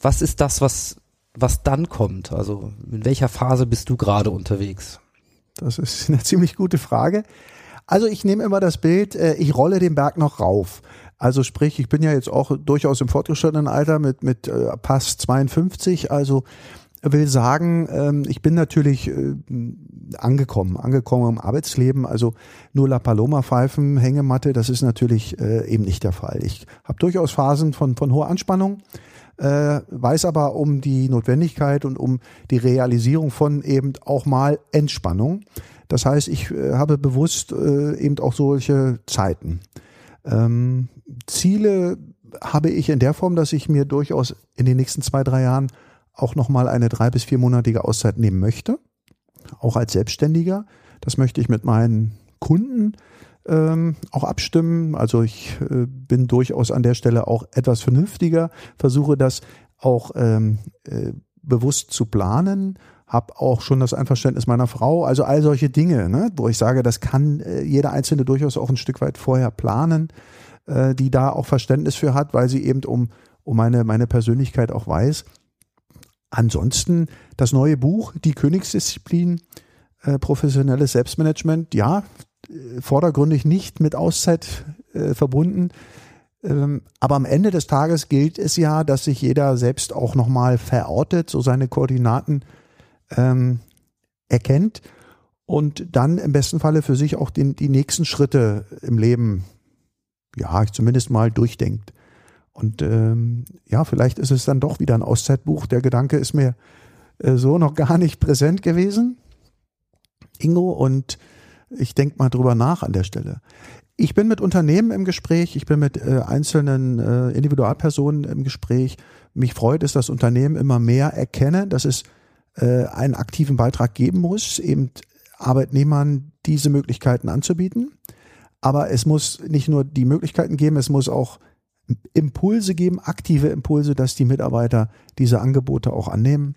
was ist das, was, was dann kommt? Also in welcher Phase bist du gerade unterwegs? Das ist eine ziemlich gute Frage. Also ich nehme immer das Bild, äh, ich rolle den Berg noch rauf. Also sprich, ich bin ja jetzt auch durchaus im fortgeschrittenen Alter mit, mit äh, Pass 52, also will sagen, ähm, ich bin natürlich äh, angekommen, angekommen im Arbeitsleben. Also nur La Paloma pfeifen, Hängematte, das ist natürlich äh, eben nicht der Fall. Ich habe durchaus Phasen von, von hoher Anspannung, äh, weiß aber um die Notwendigkeit und um die Realisierung von eben auch mal Entspannung. Das heißt, ich äh, habe bewusst äh, eben auch solche Zeiten. Ähm, Ziele habe ich in der Form, dass ich mir durchaus in den nächsten zwei, drei Jahren auch nochmal eine drei- bis viermonatige Auszeit nehmen möchte. Auch als Selbstständiger. Das möchte ich mit meinen Kunden ähm, auch abstimmen. Also ich äh, bin durchaus an der Stelle auch etwas vernünftiger, versuche das auch ähm, äh, bewusst zu planen, habe auch schon das Einverständnis meiner Frau, also all solche Dinge, ne, wo ich sage, das kann äh, jeder Einzelne durchaus auch ein Stück weit vorher planen, äh, die da auch Verständnis für hat, weil sie eben um, um meine, meine Persönlichkeit auch weiß. Ansonsten das neue Buch, Die Königsdisziplin, äh, professionelles Selbstmanagement, ja, äh, vordergründig nicht mit Auszeit äh, verbunden. Ähm, aber am Ende des Tages gilt es ja, dass sich jeder selbst auch nochmal verortet, so seine Koordinaten ähm, erkennt und dann im besten Falle für sich auch den, die nächsten Schritte im Leben, ja, zumindest mal durchdenkt. Und ähm, ja, vielleicht ist es dann doch wieder ein Auszeitbuch. Der Gedanke ist mir äh, so noch gar nicht präsent gewesen, Ingo, und ich denke mal drüber nach an der Stelle. Ich bin mit Unternehmen im Gespräch, ich bin mit äh, einzelnen äh, Individualpersonen im Gespräch. Mich freut es, dass Unternehmen immer mehr erkennen, dass es äh, einen aktiven Beitrag geben muss, eben Arbeitnehmern diese Möglichkeiten anzubieten. Aber es muss nicht nur die Möglichkeiten geben, es muss auch Impulse geben, aktive Impulse, dass die Mitarbeiter diese Angebote auch annehmen.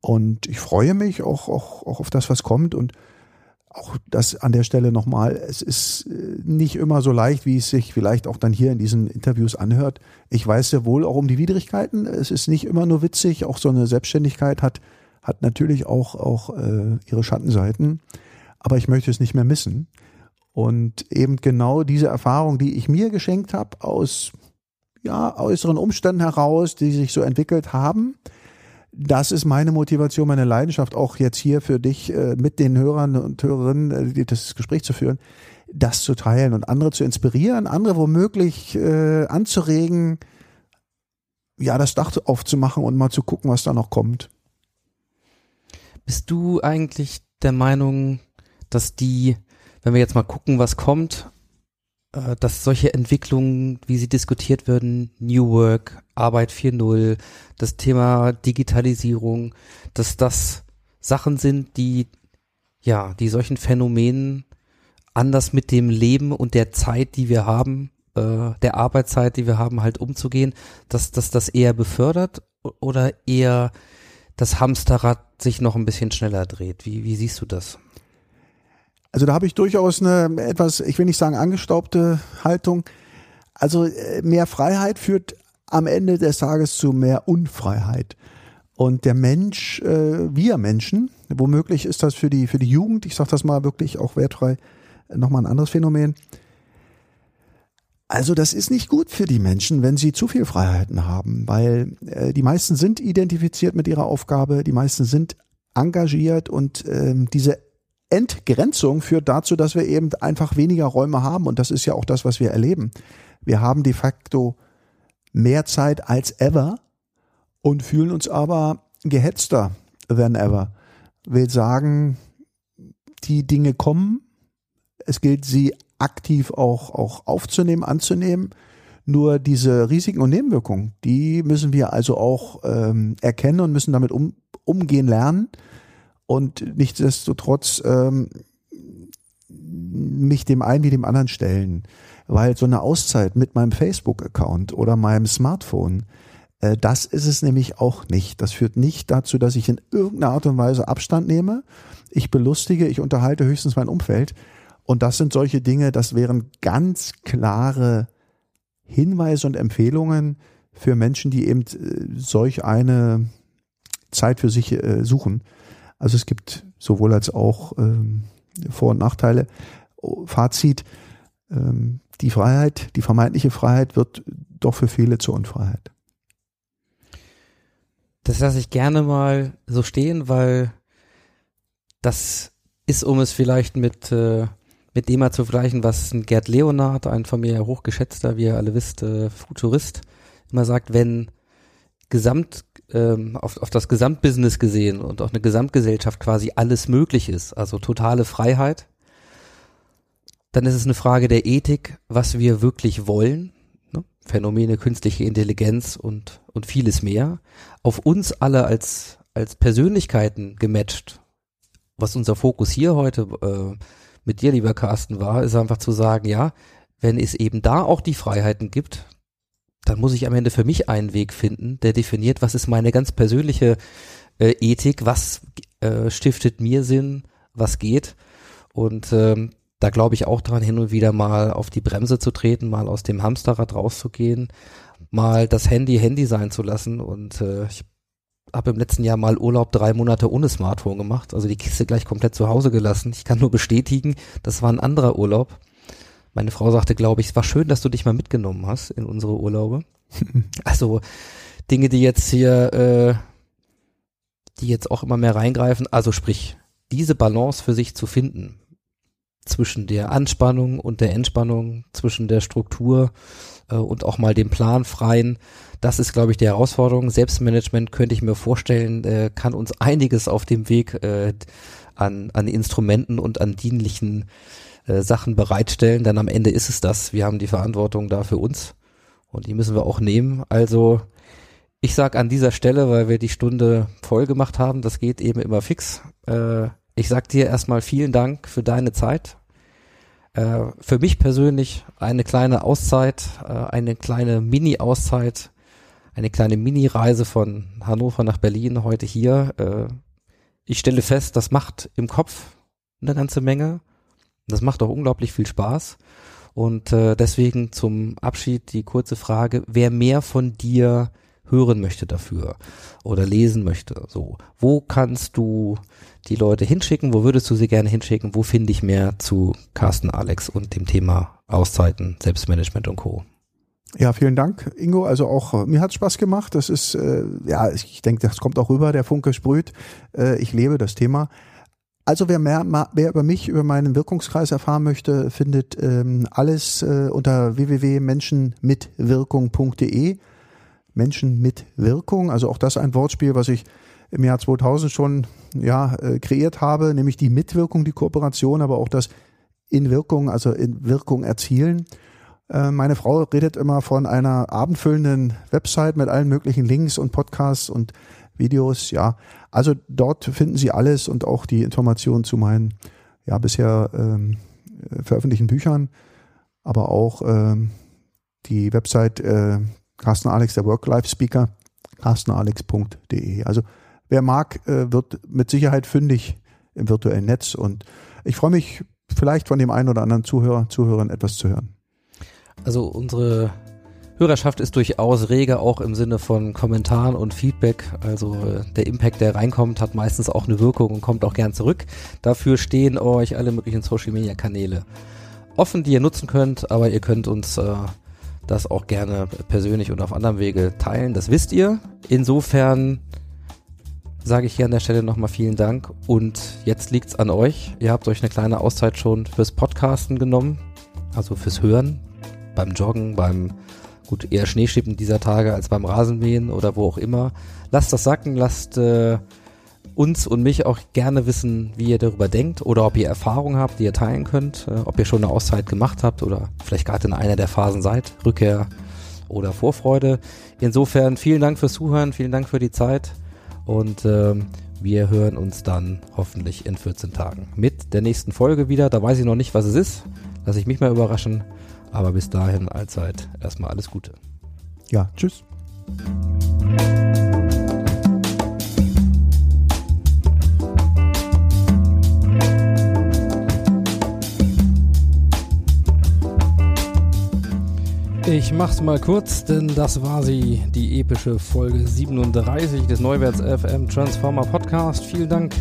Und ich freue mich auch, auch, auch auf das, was kommt. Und auch das an der Stelle nochmal, es ist äh, nicht immer so leicht, wie es sich vielleicht auch dann hier in diesen Interviews anhört. Ich weiß sehr wohl auch um die Widrigkeiten. Es ist nicht immer nur witzig. Auch so eine Selbstständigkeit hat, hat natürlich auch, auch äh, ihre Schattenseiten. Aber ich möchte es nicht mehr missen. Und eben genau diese Erfahrung, die ich mir geschenkt habe aus ja, äußeren Umständen heraus, die sich so entwickelt haben, das ist meine Motivation, meine Leidenschaft, auch jetzt hier für dich äh, mit den Hörern und Hörerinnen äh, das Gespräch zu führen, das zu teilen und andere zu inspirieren, andere womöglich äh, anzuregen, ja, das Dach aufzumachen und mal zu gucken, was da noch kommt. Bist du eigentlich der Meinung, dass die, wenn wir jetzt mal gucken, was kommt, äh, dass solche Entwicklungen, wie sie diskutiert werden, New Work, Arbeit 4.0, das Thema Digitalisierung, dass das Sachen sind, die, ja, die solchen Phänomenen anders mit dem Leben und der Zeit, die wir haben, äh, der Arbeitszeit, die wir haben, halt umzugehen, dass, dass das eher befördert oder eher das Hamsterrad sich noch ein bisschen schneller dreht? Wie, wie siehst du das? Also da habe ich durchaus eine etwas, ich will nicht sagen angestaubte Haltung. Also äh, mehr Freiheit führt am Ende des Tages zu mehr Unfreiheit. Und der Mensch, äh, wir Menschen, womöglich ist das für die, für die Jugend, ich sage das mal wirklich auch wertfrei, nochmal ein anderes Phänomen. Also das ist nicht gut für die Menschen, wenn sie zu viel Freiheiten haben, weil äh, die meisten sind identifiziert mit ihrer Aufgabe, die meisten sind engagiert und ähm, diese Entgrenzung führt dazu, dass wir eben einfach weniger Räume haben und das ist ja auch das, was wir erleben. Wir haben de facto mehr Zeit als ever und fühlen uns aber gehetzter than ever. Will sagen, die Dinge kommen, es gilt sie aktiv auch, auch aufzunehmen, anzunehmen. Nur diese Risiken und Nebenwirkungen, die müssen wir also auch ähm, erkennen und müssen damit um, umgehen lernen. Und nichtsdestotrotz ähm, mich dem einen wie dem anderen stellen. Weil so eine Auszeit mit meinem Facebook-Account oder meinem Smartphone, äh, das ist es nämlich auch nicht. Das führt nicht dazu, dass ich in irgendeiner Art und Weise Abstand nehme. Ich belustige, ich unterhalte höchstens mein Umfeld. Und das sind solche Dinge, das wären ganz klare Hinweise und Empfehlungen für Menschen, die eben äh, solch eine Zeit für sich äh, suchen. Also es gibt sowohl als auch ähm, Vor- und Nachteile. Fazit, ähm, die Freiheit, die vermeintliche Freiheit wird doch für viele zur Unfreiheit. Das lasse ich gerne mal so stehen, weil das ist, um es vielleicht mit, äh, mit dem mal zu vergleichen, was Gerd Leonard, ein von mir hochgeschätzter, wie ihr alle wisst, äh, Futurist, immer sagt, wenn Gesamt, ähm, auf, auf das Gesamtbusiness gesehen und auf eine Gesamtgesellschaft quasi alles möglich ist, also totale Freiheit, dann ist es eine Frage der Ethik, was wir wirklich wollen. Ne? Phänomene, künstliche Intelligenz und, und vieles mehr. Auf uns alle als, als Persönlichkeiten gematcht. Was unser Fokus hier heute äh, mit dir, lieber Carsten, war, ist einfach zu sagen, ja, wenn es eben da auch die Freiheiten gibt, dann muss ich am Ende für mich einen Weg finden, der definiert, was ist meine ganz persönliche äh, Ethik, was äh, stiftet mir Sinn, was geht. Und ähm, da glaube ich auch dran, hin und wieder mal auf die Bremse zu treten, mal aus dem Hamsterrad rauszugehen, mal das Handy Handy sein zu lassen. Und äh, ich habe im letzten Jahr mal Urlaub drei Monate ohne Smartphone gemacht, also die Kiste gleich komplett zu Hause gelassen. Ich kann nur bestätigen, das war ein anderer Urlaub. Meine Frau sagte, glaube ich, es war schön, dass du dich mal mitgenommen hast in unsere Urlaube. also Dinge, die jetzt hier, äh, die jetzt auch immer mehr reingreifen. Also sprich, diese Balance für sich zu finden zwischen der Anspannung und der Entspannung, zwischen der Struktur äh, und auch mal dem Plan freien. Das ist, glaube ich, die Herausforderung. Selbstmanagement könnte ich mir vorstellen, äh, kann uns einiges auf dem Weg äh, an, an Instrumenten und an dienlichen äh, Sachen bereitstellen, denn am Ende ist es das. Wir haben die Verantwortung da für uns und die müssen wir auch nehmen. Also ich sag an dieser Stelle, weil wir die Stunde voll gemacht haben, das geht eben immer fix. Äh, ich sag dir erstmal vielen Dank für deine Zeit. Äh, für mich persönlich eine kleine Auszeit, äh, eine kleine Mini-Auszeit, eine kleine Mini-Reise von Hannover nach Berlin heute hier. Äh, ich stelle fest, das macht im Kopf eine ganze Menge. Das macht auch unglaublich viel Spaß. Und äh, deswegen zum Abschied die kurze Frage, wer mehr von dir hören möchte dafür oder lesen möchte, so, wo kannst du die Leute hinschicken? Wo würdest du sie gerne hinschicken? Wo finde ich mehr zu Carsten Alex und dem Thema Auszeiten, Selbstmanagement und Co.? Ja, vielen Dank, Ingo. Also auch äh, mir hat Spaß gemacht. Das ist, äh, ja, ich denke, das kommt auch rüber, der Funke sprüht. Äh, ich lebe das Thema. Also wer mehr, wer über mich, über meinen Wirkungskreis erfahren möchte, findet ähm, alles äh, unter www.menschenmitwirkung.de. Menschen mit Wirkung, also auch das ein Wortspiel, was ich im Jahr 2000 schon ja äh, kreiert habe, nämlich die Mitwirkung, die Kooperation, aber auch das in Wirkung, also in Wirkung erzielen. Äh, meine Frau redet immer von einer abendfüllenden Website mit allen möglichen Links und Podcasts und Videos. Ja, also dort finden Sie alles und auch die Informationen zu meinen ja bisher ähm, veröffentlichten Büchern, aber auch ähm, die Website äh, Carsten Alex, der Work-Life-Speaker, carstenalex.de. Also wer mag, äh, wird mit Sicherheit fündig im virtuellen Netz und ich freue mich vielleicht von dem einen oder anderen Zuhörer, Zuhörern etwas zu hören. Also unsere Hörerschaft ist durchaus rege, auch im Sinne von Kommentaren und Feedback. Also äh, der Impact, der reinkommt, hat meistens auch eine Wirkung und kommt auch gern zurück. Dafür stehen euch alle möglichen Social-Media-Kanäle offen, die ihr nutzen könnt, aber ihr könnt uns äh, das auch gerne persönlich und auf anderem Wege teilen. Das wisst ihr. Insofern sage ich hier an der Stelle nochmal vielen Dank. Und jetzt liegt's an euch. Ihr habt euch eine kleine Auszeit schon fürs Podcasten genommen, also fürs Hören, beim Joggen, beim gut eher Schneeschippen dieser Tage als beim Rasenmähen oder wo auch immer. Lasst das sacken, lasst äh, uns und mich auch gerne wissen, wie ihr darüber denkt oder ob ihr Erfahrungen habt, die ihr teilen könnt, äh, ob ihr schon eine Auszeit gemacht habt oder vielleicht gerade in einer der Phasen seid, Rückkehr oder Vorfreude. Insofern vielen Dank fürs Zuhören, vielen Dank für die Zeit und ähm, wir hören uns dann hoffentlich in 14 Tagen mit der nächsten Folge wieder. Da weiß ich noch nicht, was es ist. Lass ich mich mal überraschen. Aber bis dahin allzeit erstmal alles Gute. Ja, tschüss. Ich mach's mal kurz, denn das war sie, die epische Folge 37 des Neuwerts FM Transformer Podcast. Vielen Dank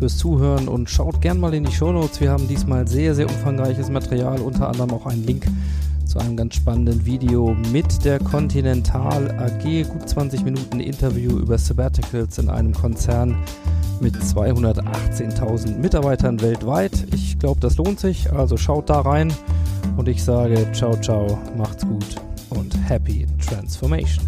fürs Zuhören und schaut gern mal in die Shownotes. Wir haben diesmal sehr, sehr umfangreiches Material, unter anderem auch einen Link zu einem ganz spannenden Video mit der Continental AG. Gut 20 Minuten Interview über Sabbaticals in einem Konzern mit 218.000 Mitarbeitern weltweit. Ich glaube, das lohnt sich, also schaut da rein und ich sage ciao, ciao, macht's gut und happy transformation.